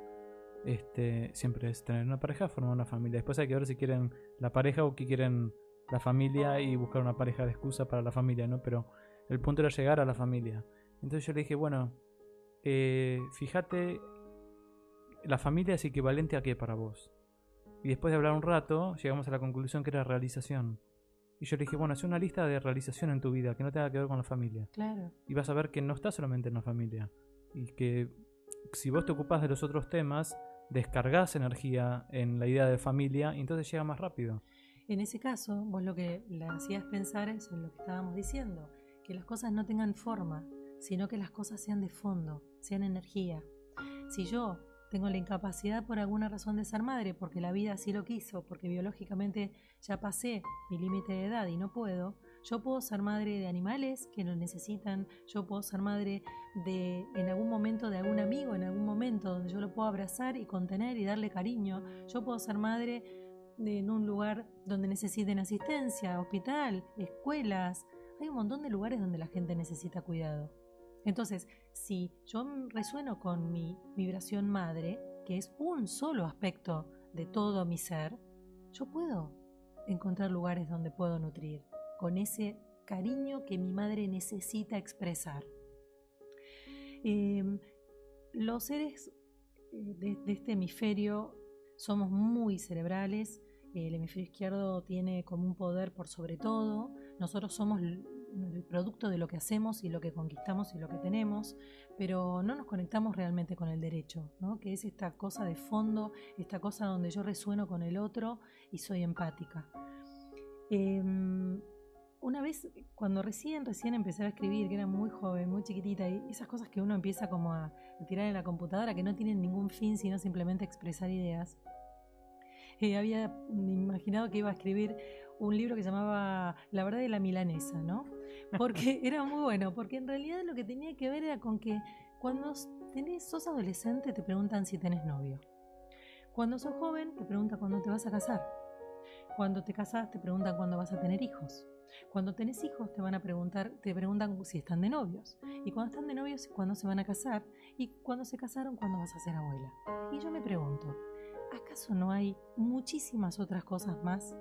Este, siempre es tener una pareja, formar una familia. Después hay que ver si quieren la pareja o que quieren la familia y buscar una pareja de excusa para la familia, ¿no? Pero el punto era llegar a la familia. Entonces yo le dije, bueno, eh, fíjate, la familia es equivalente a qué para vos. Y después de hablar un rato, llegamos a la conclusión que era realización. Y yo le dije, bueno, haz una lista de realización en tu vida que no tenga que ver con la familia. Claro. Y vas a ver que no estás solamente en la familia. Y que si vos te ocupás de los otros temas, descargas energía en la idea de familia y entonces llega más rápido. En ese caso, vos lo que le hacías pensar es en lo que estábamos diciendo, que las cosas no tengan forma, sino que las cosas sean de fondo, sean energía. Si yo tengo la incapacidad por alguna razón de ser madre, porque la vida así lo quiso, porque biológicamente ya pasé mi límite de edad y no puedo, yo puedo ser madre de animales que lo necesitan, yo puedo ser madre de en algún momento de algún amigo, en algún momento donde yo lo puedo abrazar y contener y darle cariño. Yo puedo ser madre de, en un lugar donde necesiten asistencia, hospital, escuelas. Hay un montón de lugares donde la gente necesita cuidado. Entonces, si yo resueno con mi vibración madre, que es un solo aspecto de todo mi ser, yo puedo encontrar lugares donde puedo nutrir con ese cariño que mi madre necesita expresar. Em, los seres eh, de, este hemisferio somos muy cerebrales, el hemisferio izquierdo tiene como un poder por sobre todo, nosotros somos el producto de lo que hacemos y lo que conquistamos y lo que tenemos, pero no nos conectamos realmente con el derecho, ¿no? que es esta cosa de fondo, esta cosa donde yo resueno con el otro y soy empática. Em, una vez, cuando recién, recién empecé a escribir, que era muy joven, muy chiquitita, y esas cosas que uno empieza como a, tirar en la computadora que no tienen ningún fin, sino simplemente expresar ideas, eh, había imaginado que iba a escribir un libro que se llamaba La verdad de la milanesa, ¿no? Porque era muy bueno, porque en realidad lo que tenía que ver era con que cuando tenés, sos adolescente te preguntan si tenés novio. Cuando sos joven te preguntan cuándo te vas a casar. Cuando te casas te preguntan cuándo vas a tener hijos. Cuando tenés hijos te van a preguntar, te preguntan si están de novios. Y cuando están de novios, cuándo se van a casar. Y cuando se casaron, cuándo vas a ser abuela. Y yo me pregunto, ¿acaso no hay muchísimas otras cosas más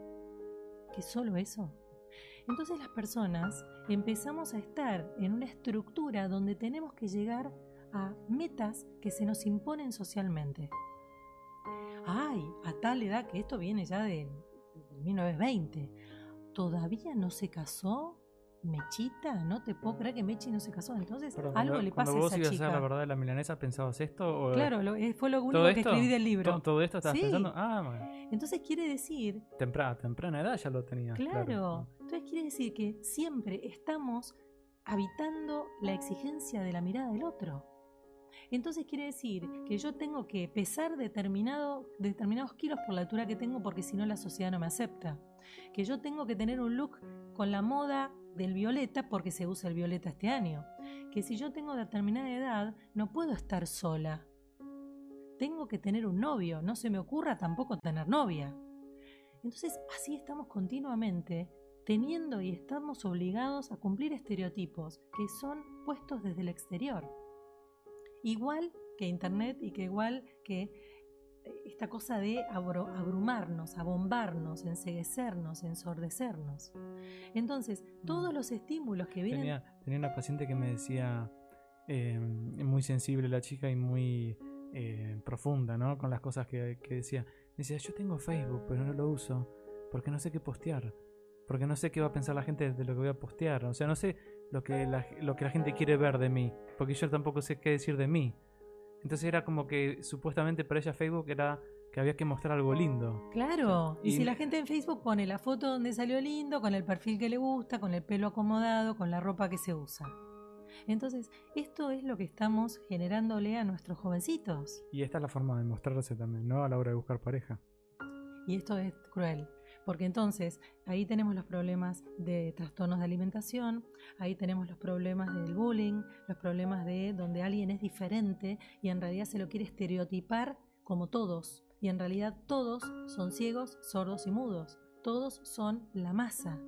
que solo eso? Entonces las personas empezamos a estar en una estructura donde tenemos que llegar a metas que se nos imponen socialmente. Ay, a tal edad que esto viene ya de 1920 todavía no se casó. Mechita, no te puedo creer que Mechi no se casó. Entonces, algo le pasa a esa vos ibas a la verdad de la milanesa, ¿pensabas esto? Claro, eh, fue lo único que escribí del libro. ¿Todo, esto estabas pensando? Ah, bueno. Entonces quiere decir... Temprana, temprana edad ya lo tenía. Claro. Entonces quiere decir que siempre estamos habitando la exigencia de la mirada del otro. Entonces quiere decir que yo tengo que pesar determinado, determinados kilos por la altura que tengo porque si no la sociedad no me acepta que yo tengo que tener un look con la moda del violeta porque se usa el violeta este año, que si yo tengo determinada edad no puedo estar sola, tengo que tener un novio, no se me ocurra tampoco tener novia. Entonces así estamos continuamente teniendo y estamos obligados a cumplir estereotipos que son puestos desde el exterior. Igual que Internet y que igual que esta cosa de abrumarnos, abombarnos, enseguecernos, ensordecernos. Entonces, todos mm. los estímulos que vienen... Tenía, tenía una paciente que me decía, eh, muy sensible la chica y muy eh, profunda, ¿no? Con las cosas que, decía. Me decía, yo tengo Facebook, pero no lo uso porque no sé qué postear. Porque no sé qué va a pensar la gente de lo que voy a postear. O sea, no sé lo que lo que la gente quiere ver de mí. Porque yo tampoco sé qué decir de mí. Entonces era como que supuestamente para ella Facebook era que había que mostrar algo lindo. Claro, y, si la gente en Facebook pone la foto donde salió lindo, con el perfil que le gusta, con el pelo acomodado, con la ropa que se usa. Entonces, esto es lo que estamos generándole a nuestros jovencitos. Y esta es la forma de mostrarse también, ¿no? A la hora de buscar pareja. Y esto es cruel, Porque entonces ahí tenemos los problemas de trastornos de alimentación, ahí tenemos los problemas del bullying, los problemas de donde alguien es diferente y en realidad se lo quiere estereotipar como todos. Y en realidad todos son ciegos, sordos y mudos. Todos son la masa.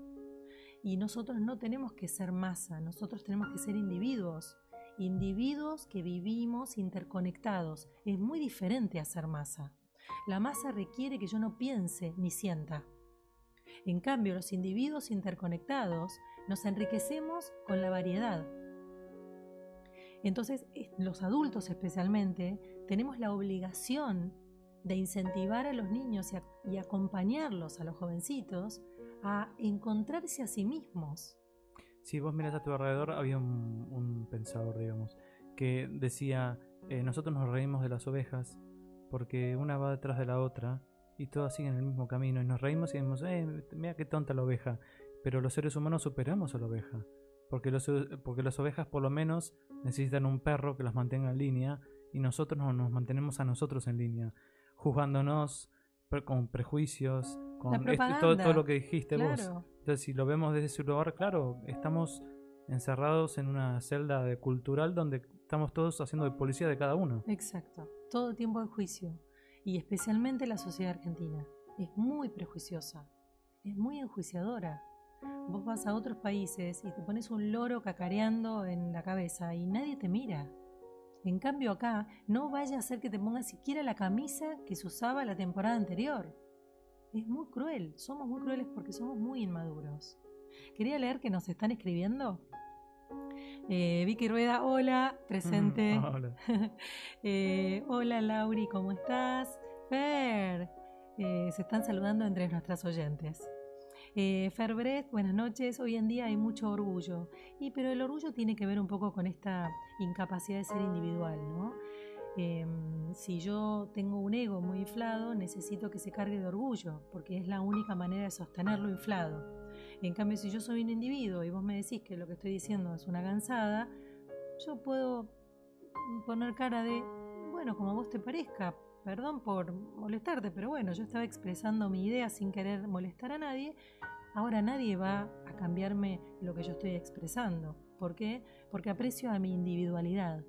Y nosotros no tenemos que ser masa, nosotros tenemos que ser individuos. Individuos que vivimos interconectados. Es muy diferente a ser masa. La masa requiere que yo no piense ni sienta. En cambio, los individuos interconectados nos enriquecemos con la variedad. Entonces, los adultos especialmente, tenemos la obligación de incentivar a los niños y, acompañarlos, a los jovencitos, a encontrarse a sí mismos. Si vos miras a tu alrededor, había un, pensador, digamos, que decía, eh, nosotros nos reímos de las ovejas porque una va detrás de la otra y todas siguen el mismo camino y nos reímos y decimos, eh, mira qué tonta la oveja. Pero los seres humanos superamos a la oveja. Porque, los, porque las ovejas por lo menos necesitan un perro que las mantenga en línea y nosotros nos mantenemos a nosotros en línea, juzgándonos con prejuicios, con este, todo, todo, lo que dijiste vos. Entonces, si lo vemos desde ese lugar, claro, estamos encerrados en una celda de cultural donde estamos todos haciendo de policía de cada uno. Exacto, todo el tiempo en juicio y especialmente la sociedad argentina. Es muy prejuiciosa, es muy enjuiciadora. Vos vas a otros países y te pones un loro cacareando en la cabeza y nadie te mira. En cambio acá no vaya a ser que te pongas siquiera la camisa que se usaba la temporada anterior. Es muy cruel, somos muy crueles porque somos muy inmaduros. Quería leer que nos están escribiendo. Eh, Vicky Rueda, hola, presente. hola. Eh, hola Lauri, ¿cómo estás? Fer, eh, se están saludando entre nuestras oyentes. Eh, Fer buenas noches. Hoy en día hay mucho orgullo, y, pero el orgullo tiene que ver un poco con esta incapacidad de ser individual, ¿no? Em, si yo tengo un ego muy inflado, necesito que se cargue de orgullo, porque es la única manera de sostenerlo inflado. En cambio, si yo soy un individuo y vos me decís que lo que estoy diciendo es una cansada, yo puedo poner cara de, bueno, como a vos te parezca, perdón por molestarte, pero bueno, yo estaba expresando mi idea sin querer molestar a nadie, ahora nadie va a cambiarme lo que yo estoy expresando. ¿Por qué? Porque aprecio a mi individualidad.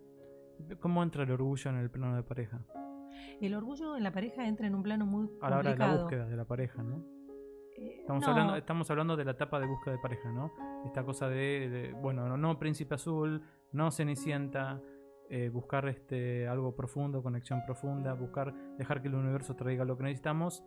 ¿Cómo entra el orgullo en el plano de pareja? El orgullo en la pareja entra en un plano muy a la hora de la búsqueda de la pareja, ¿no? Eh, estamos, hablando, estamos hablando de la etapa de búsqueda de pareja, ¿no? Esta cosa de, bueno, no, príncipe azul, no cenicienta, eh, buscar este, algo profundo, conexión profunda, buscar dejar que el universo traiga lo que necesitamos.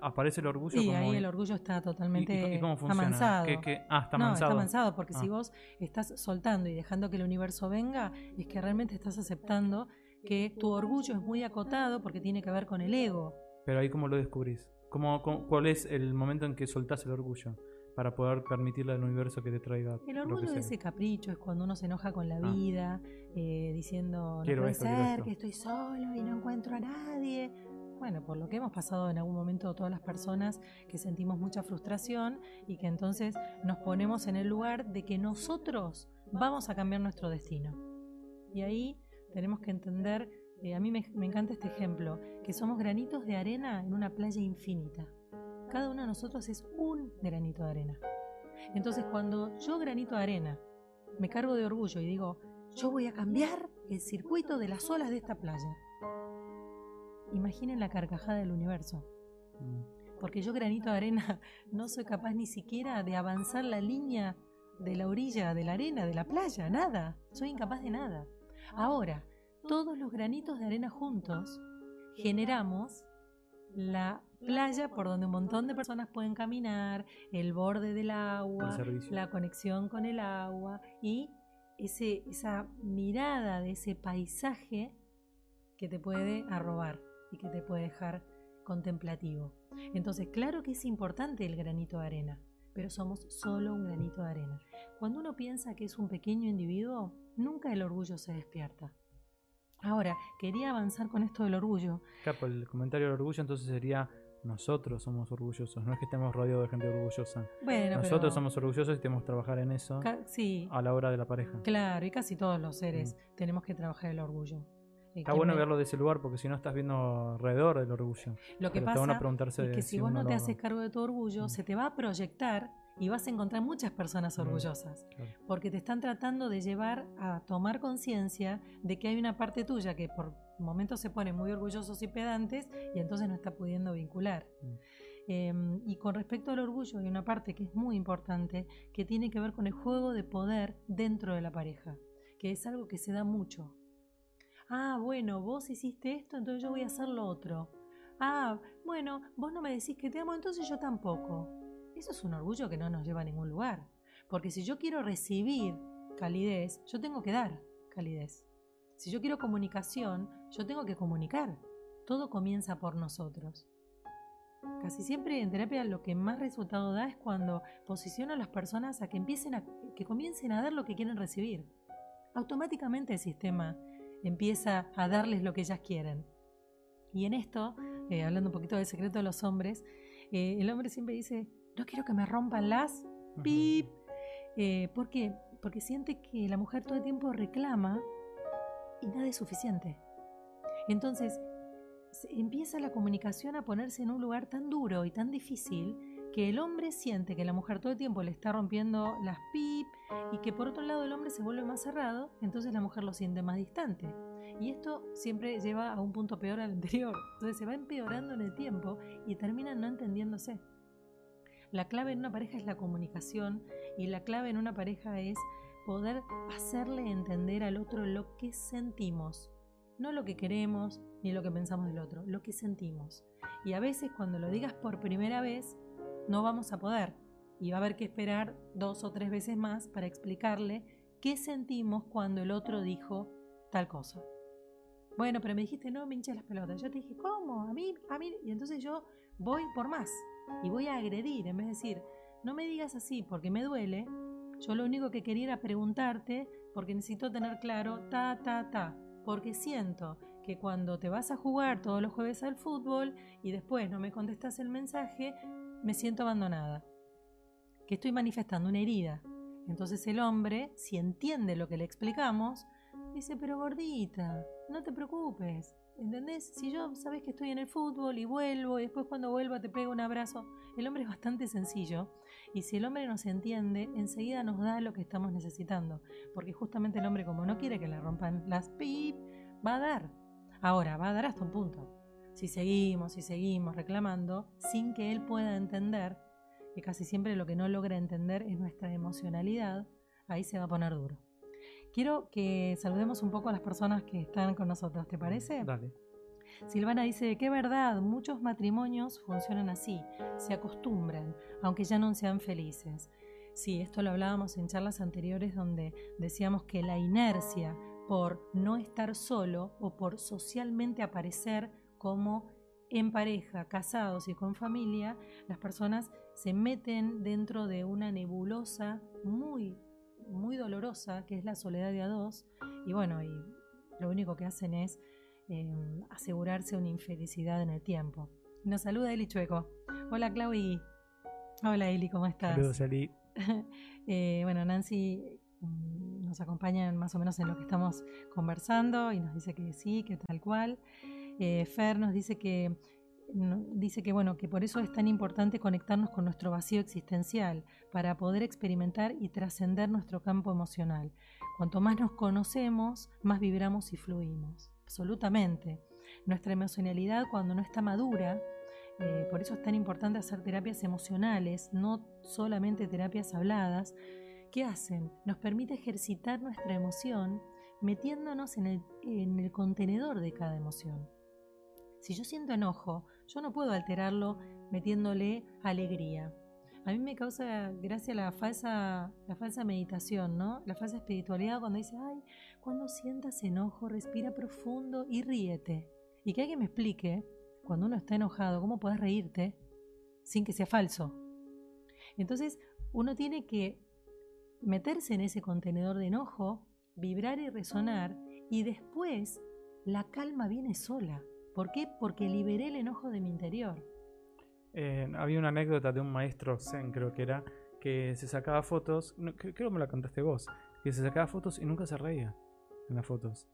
Aparece el orgullo. Y ahí el orgullo está totalmente amansado. ah, está no, está amansado porque si ah. vos estás soltando y dejando que el universo venga, es que realmente estás aceptando que tu orgullo es muy acotado porque tiene que ver con el ego. Pero ahí cómo lo descubrís? Cuál es el momento en que soltás el orgullo? Para poder permitirle al universo que te traiga. El orgullo es ese capricho, es cuando uno se enoja con la ah. vida, eh, diciendo, no puede ser que estoy solo y no encuentro a nadie. Bueno, por lo que hemos pasado en algún momento todas las personas que sentimos mucha frustración y que entonces nos ponemos en el lugar de que nosotros vamos a cambiar nuestro destino. Y ahí tenemos que entender eh, a mí me, encanta este ejemplo, que somos granitos de arena en una playa infinita. Cada uno de nosotros es un granito de arena. Entonces cuando yo granito de arena me cargo de orgullo y digo, yo voy a cambiar el circuito de las olas de esta playa. Imaginen la carcajada del universo. Mm. Porque yo granito de arena no soy capaz ni siquiera de avanzar la línea de la orilla de la arena, de la playa, nada. Soy incapaz de nada. Ahora, todos los granitos de arena juntos, generamos la playa por donde un montón de personas pueden caminar, el borde del agua, la conexión con el agua y ese, esa mirada de ese paisaje que te puede arrobar y que te puede dejar contemplativo. Entonces, claro que es importante el granito de arena, pero somos solo un granito de arena. Cuando uno piensa que es un pequeño individuo, nunca el orgullo se despierta. Ahora, quería avanzar con esto del orgullo. Claro, el comentario del orgullo entonces sería nosotros somos orgullosos, no es que estemos rodeados de gente orgullosa. Bueno, nosotros somos orgullosos y tenemos que trabajar en eso sí. a la hora de la pareja. Claro, y casi todos los seres tenemos que trabajar el orgullo. Está bueno verlo de ese lugar porque si no estás viendo alrededor del orgullo. Lo que pasa es que si, vos no te haces cargo de tu orgullo, mm. se te va a proyectar y vas a encontrar muchas personas orgullosas, porque te están tratando de llevar a tomar conciencia de que hay una parte tuya que por momentos se pone muy orgullosos y pedantes y entonces no está pudiendo vincular. Mm. Em, y con respecto al orgullo hay una parte que es muy importante que tiene que ver con el juego de poder dentro de la pareja, que es algo que se da mucho. Ah, bueno, vos hiciste esto, entonces yo voy a hacer lo otro. Ah, bueno, vos no me decís que te amo, entonces yo tampoco. Eso es un orgullo que no nos lleva a ningún lugar. Porque si yo quiero recibir calidez, yo tengo que dar calidez. Si yo quiero comunicación, yo tengo que comunicar. Todo comienza por nosotros. Casi siempre en terapia lo que más resultado da es cuando posiciono a las personas a que empiecen a que comiencen a dar lo que quieren recibir. Automáticamente el sistema empieza a darles lo que ellas quieren. Y en esto, eh, hablando un poquito del secreto de los hombres, eh, el hombre siempre dice, no quiero que me rompan las pip. Eh, ¿Por qué? Porque siente que la mujer todo el tiempo reclama y nada es suficiente. Entonces, empieza la comunicación a ponerse en un lugar tan duro y tan difícil que el hombre siente que la mujer todo el tiempo le está rompiendo las pip y que por otro lado el hombre se vuelve más cerrado, entonces la mujer lo siente más distante. Y esto siempre lleva a un punto peor al anterior. Entonces se va empeorando en el tiempo y terminan no entendiéndose. La clave en una pareja es la comunicación y la clave en una pareja es poder hacerle entender al otro lo que sentimos, no lo que queremos ni lo que pensamos del otro, lo que sentimos. Y a veces cuando lo digas por primera vez, no vamos a poder y va a haber que esperar dos o tres veces más para explicarle qué sentimos cuando el otro dijo tal cosa. Bueno, pero me dijiste, no me hinches las pelotas. Yo te dije, ¿cómo? A mí, a mí. Y entonces yo voy por más y voy a agredir en vez de decir, no me digas así porque me duele. Yo lo único que quería era preguntarte porque necesito tener claro ta, ta, ta. Porque siento que cuando te vas a jugar todos los jueves al fútbol y después no me contestas el mensaje, me siento abandonada, que estoy manifestando una herida. Entonces el hombre, si entiende lo que le explicamos, dice, pero gordita, no te preocupes, ¿entendés? Si yo sabes que estoy en el fútbol y vuelvo y después cuando vuelva te pego un abrazo, el hombre es bastante sencillo y si el hombre nos entiende, enseguida nos da lo que estamos necesitando, porque justamente el hombre como no quiere que le rompan las pip, va a dar. Ahora, va a dar hasta un punto si seguimos y seguimos reclamando sin que él pueda entender, que casi siempre lo que no logra entender es nuestra emocionalidad, ahí se va a poner duro. Quiero que saludemos un poco a las personas que están con nosotros, ¿te parece? Dale. Silvana dice, qué verdad, muchos matrimonios funcionan así, se acostumbran, aunque ya no sean felices. Sí, esto lo hablábamos en charlas anteriores donde decíamos que la inercia por no estar solo o por socialmente aparecer como en pareja, casados y con familia, las personas se meten dentro de una nebulosa muy, muy dolorosa, que es la soledad de a dos, y bueno, y lo único que hacen es em, asegurarse una infelicidad en el tiempo. Nos saluda Eli Chueco. Hola Claudia. Hola Eli, ¿cómo estás? Saludos Eli. Eh, bueno, Nancy mm, nos acompaña más o menos en lo que estamos conversando y nos dice que sí, que tal cual. Eh, Fer nos dice que dice que bueno que por eso es tan importante conectarnos con nuestro vacío existencial para poder experimentar y trascender nuestro campo emocional. Cuanto más nos conocemos, más vibramos y fluimos. Absolutamente. Nuestra emocionalidad cuando no está madura, eh, por eso es tan importante hacer terapias emocionales, no solamente terapias habladas. ¿Qué hacen? Nos permite ejercitar nuestra emoción metiéndonos en el contenedor de cada emoción. Si yo siento enojo, yo no puedo alterarlo metiéndole alegría. A mí me causa gracia la falsa, la falsa meditación, ¿no? La falsa espiritualidad cuando dice, ay, cuando sientas enojo, respira profundo y ríete. Y que alguien me explique, cuando uno está enojado, cómo puedes reírte sin que sea falso. Entonces, uno tiene que meterse en ese contenedor de enojo, vibrar y resonar, y después la calma viene sola. ¿Por qué? Porque liberé el enojo de mi interior. Eh, había una anécdota de un maestro Zen, creo que era, que se sacaba fotos, creo que me la contaste vos, que se sacaba fotos y nunca se reía en las fotos.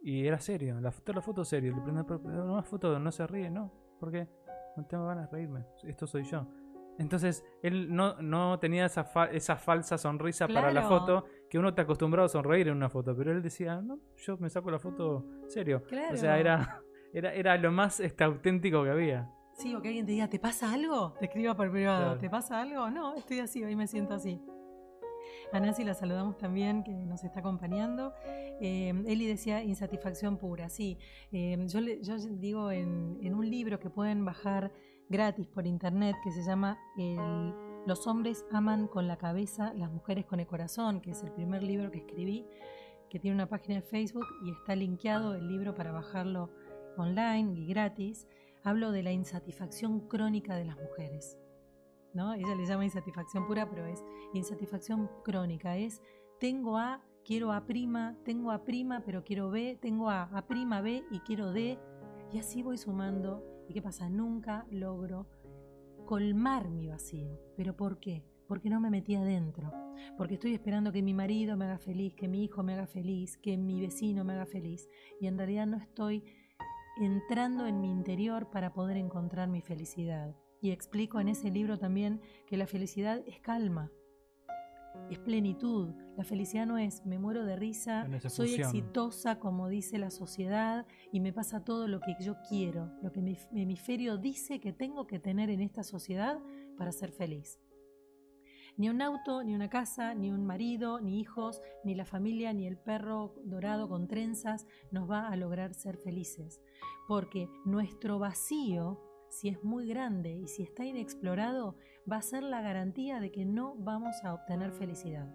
Y era serio, la foto, la foto serio. Le prendo, pero no foto, no se ríe, no. ¿Por qué? No tengo ganas de reírme. Esto soy yo. Entonces, él no, no tenía esa, esa falsa sonrisa para la foto, que uno te acostumbrado a sonreír en una foto, pero él decía, no, yo me saco la foto serio. O sea, era, era, era lo más este, auténtico que había. Sí, o que alguien te diga, ¿te pasa algo? Te escriba por privado, ¿te pasa algo? No, estoy así, hoy me siento así. A Nancy la saludamos también, que nos está acompañando. Eh, Eli decía insatisfacción pura, sí. Eh, yo, yo digo en, en, un libro que pueden bajar gratis por internet que se llama Los hombres aman con la cabeza, las mujeres con el corazón, que es el primer libro que escribí, que tiene una página de Facebook y está linkeado el libro para bajarlo online y gratis. Hablo de la insatisfacción crónica de las mujeres. ¿no? Ella le llama insatisfacción pura, pero es insatisfacción crónica. Es tengo A, quiero A prima, tengo A prima, pero quiero B, tengo A, A prima, B y quiero D. Y así voy sumando ¿Y qué pasa? Nunca logro colmar mi vacío. ¿Pero por qué? Porque no me metí adentro. Porque estoy esperando que mi marido me haga feliz, que mi hijo me haga feliz, que mi vecino me haga feliz. Y en realidad no estoy entrando en mi interior para poder encontrar mi felicidad. Y explico en ese libro también que la felicidad es calma, es plenitud. La felicidad no es me muero de risa, soy exitosa como dice la sociedad y me pasa todo lo que yo quiero, lo que mi hemisferio dice que tengo que tener en esta sociedad para ser feliz. Ni un auto, ni una casa, ni un marido, ni hijos, ni la familia, ni el perro dorado con trenzas nos va a lograr ser felices. Porque nuestro vacío si es muy grande y si está inexplorado, va a ser la garantía de que no vamos a obtener felicidad.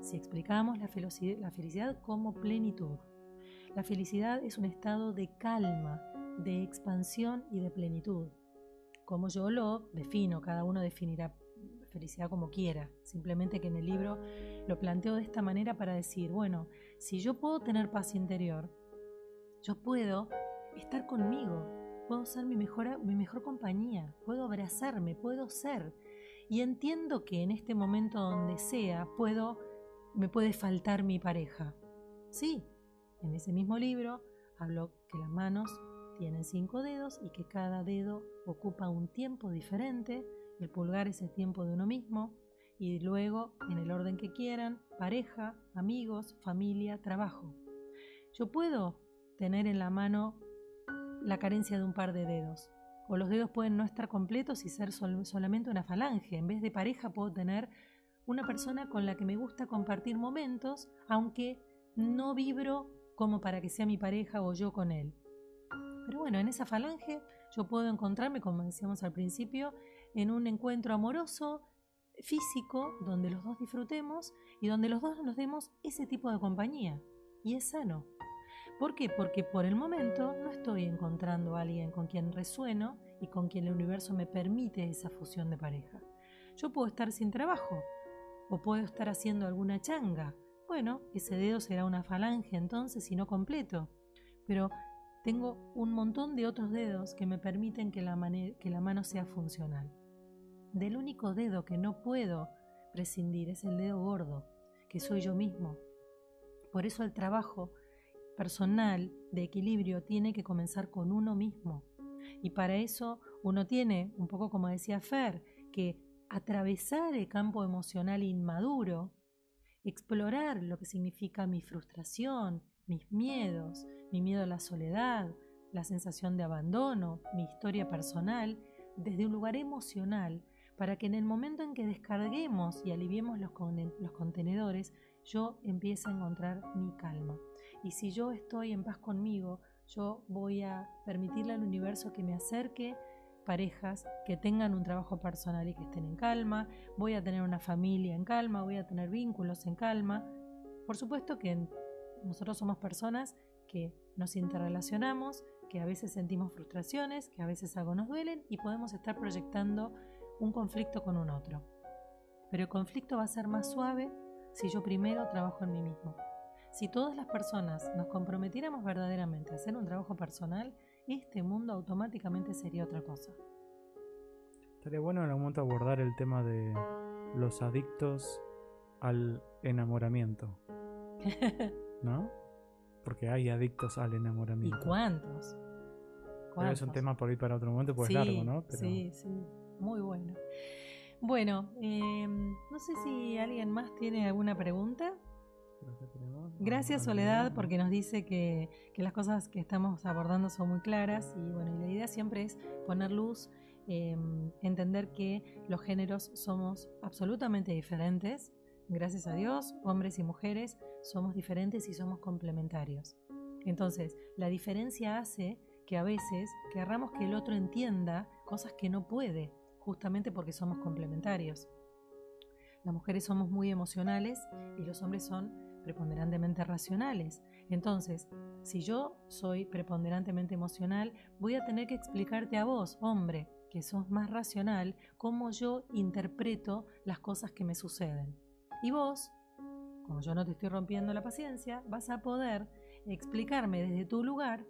Si explicamos la felicidad, como plenitud, la felicidad es un estado de calma, de expansión y de plenitud. Como yo lo defino, cada uno definirá como quiera. Simplemente que en el libro lo planteo de esta manera para decir, bueno, si yo puedo tener paz interior, yo puedo estar conmigo, puedo ser mi mejor, mi mejor compañía, puedo abrazarme, puedo ser. Y entiendo que en este momento donde sea, puedo, me puede faltar mi pareja. Sí, en ese mismo libro hablo que las manos tienen cinco dedos y que cada dedo ocupa un tiempo diferente. El pulgar es el tiempo de uno mismo. Y luego, en el orden que quieran, pareja, amigos, familia, trabajo. Yo puedo tener en la mano la carencia de un par de dedos. O los dedos pueden no estar completos y ser solamente una falange. En vez de pareja puedo tener una persona con la que me gusta compartir momentos, aunque no vibro como para que sea mi pareja o yo con él. Pero bueno, en esa falange yo puedo encontrarme, como decíamos al principio, en un encuentro amoroso, físico, donde los dos disfrutemos y donde los dos nos demos ese tipo de compañía. Y es sano. ¿Por qué? Porque por el momento no estoy encontrando a alguien con quien resueno y con quien el universo me permite esa fusión de pareja. Yo puedo estar sin trabajo o puedo estar haciendo alguna changa. Bueno, ese dedo será una falange entonces y no completo. Pero tengo un montón de otros dedos que me permiten que la, que la mano sea funcional. Del único dedo que no puedo prescindir es el dedo gordo, que soy yo mismo. Por eso el trabajo personal de equilibrio tiene que comenzar con uno mismo. Y para eso uno tiene, un poco como decía Fer, que atravesar el campo emocional inmaduro, explorar lo que significa mi frustración, mis miedos, mi miedo a la soledad, la sensación de abandono, mi historia personal, desde un lugar emocional, para que en el momento en que descarguemos y aliviemos los, los contenedores, yo empiece a encontrar mi calma. Y si yo estoy en paz conmigo, yo voy a permitirle al universo que me acerque parejas que tengan un trabajo personal y que estén en calma, voy a tener una familia en calma, voy a tener vínculos en calma. Por supuesto que nosotros somos personas que nos interrelacionamos, que a veces sentimos frustraciones, que a veces algo nos duelen y podemos estar proyectando un conflicto con un otro. Pero el conflicto va a ser más suave si yo primero trabajo en mí mismo. Si todas las personas nos comprometiéramos verdaderamente a hacer un trabajo personal, este mundo automáticamente sería otra cosa. Estaría bueno en algún momento abordar el tema de los adictos al enamoramiento. ¿No? Porque hay adictos al ¿Y enamoramiento. cuántos? Pero es un ¿Cuántos? tema por ir para otro momento, pues sí, largo, ¿no? Pero Sí, sí, muy bueno. Bueno, eh, no sé si alguien más tiene alguna pregunta. Gracias Soledad porque nos dice que, que las cosas que estamos abordando son muy claras y bueno, y la idea siempre es poner luz, eh, entender que los géneros somos absolutamente diferentes. Gracias a Dios, hombres y mujeres somos diferentes y somos complementarios. Entonces, la diferencia hace que a veces querramos que el otro entienda cosas que no puede, justamente porque somos complementarios. Las mujeres somos muy emocionales y los hombres son preponderantemente racionales. Entonces, si yo soy preponderantemente emocional, voy a tener que explicarte a vos, hombre, que sos más racional, cómo yo interpreto las cosas que me suceden. Y vos, como yo no te estoy rompiendo la paciencia, vas a poder explicarme desde tu lugar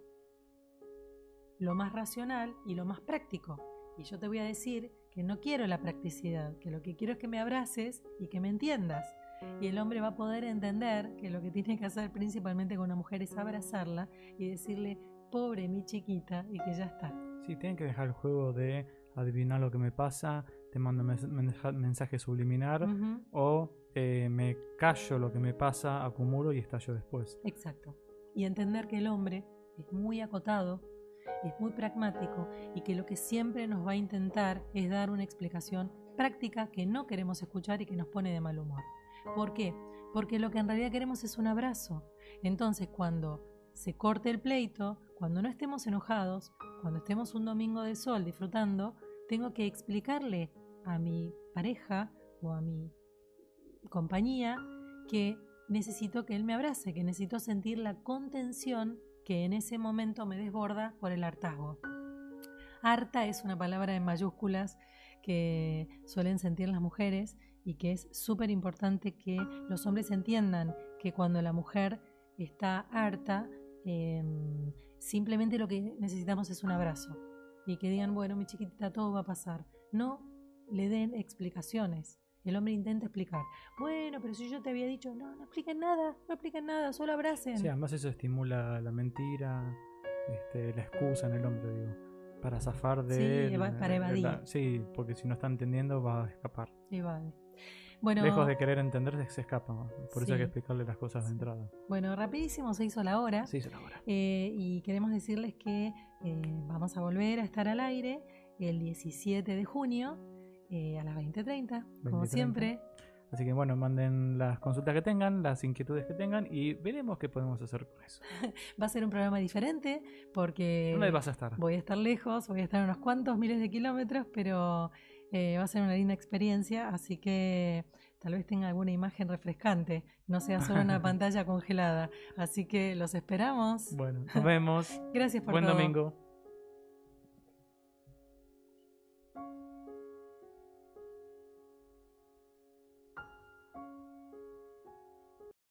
lo más racional y lo más práctico. Y yo te voy a decir que no quiero la practicidad, que lo que quiero es que me abraces y que me entiendas. Y el hombre va a poder entender que lo que tiene que hacer principalmente con una mujer es abrazarla y decirle, pobre mi chiquita, y que ya está. Sí, tienen que dejar el juego de adivinar lo que me pasa, te mando mensaje subliminar o eh, me callo lo que me pasa, acumulo y estallo después. Exacto. Y entender que el hombre es muy acotado, es muy pragmático y que lo que siempre nos va a intentar es dar una explicación práctica que no queremos escuchar y que nos pone de mal humor. ¿Por qué? Porque lo que en realidad queremos es un abrazo. Entonces, cuando se corte el pleito, cuando no estemos enojados, cuando estemos un domingo de sol disfrutando, tengo que explicarle a mi pareja o a mi compañía que necesito que él me abrace, que necesito sentir la contención que en ese momento me desborda por el hartazgo. Harta es una palabra en mayúsculas que suelen sentir las mujeres y que es súper importante que los hombres entiendan que cuando la mujer está harta, eh, simplemente lo que necesitamos es un abrazo y que digan, bueno, mi chiquitita, todo va a pasar. No le den explicaciones. El hombre intenta explicar. Bueno, pero si yo te había dicho, no, no expliquen nada, no expliquen nada, solo abracen. Sí, además eso estimula la mentira, este, la excusa en el hombre, digo, para zafar de... Sí, para la- evadir. sí, porque si no está entendiendo va a escapar. Evade. Bueno, Lejos de querer entender, se escapa. Por eso hay que explicarle las cosas de entrada. bueno, rapidísimo se hizo la hora. Se la hora. Eh, y queremos decirles que eh, vamos a volver a estar al aire el 17 de junio eh, a las 20.30, como 20:30. siempre. Así que bueno, manden las consultas que tengan, las inquietudes que tengan y veremos qué podemos hacer con eso. Va a ser un programa diferente porque ¿Dónde vas a estar? voy a estar lejos, voy a estar a unos cuantos miles de kilómetros, pero eh, va a ser una linda experiencia, así que tal vez tenga alguna imagen refrescante, no sea solo una pantalla congelada. Así que los esperamos. Bueno, nos vemos. Gracias por Buen todo. domingo.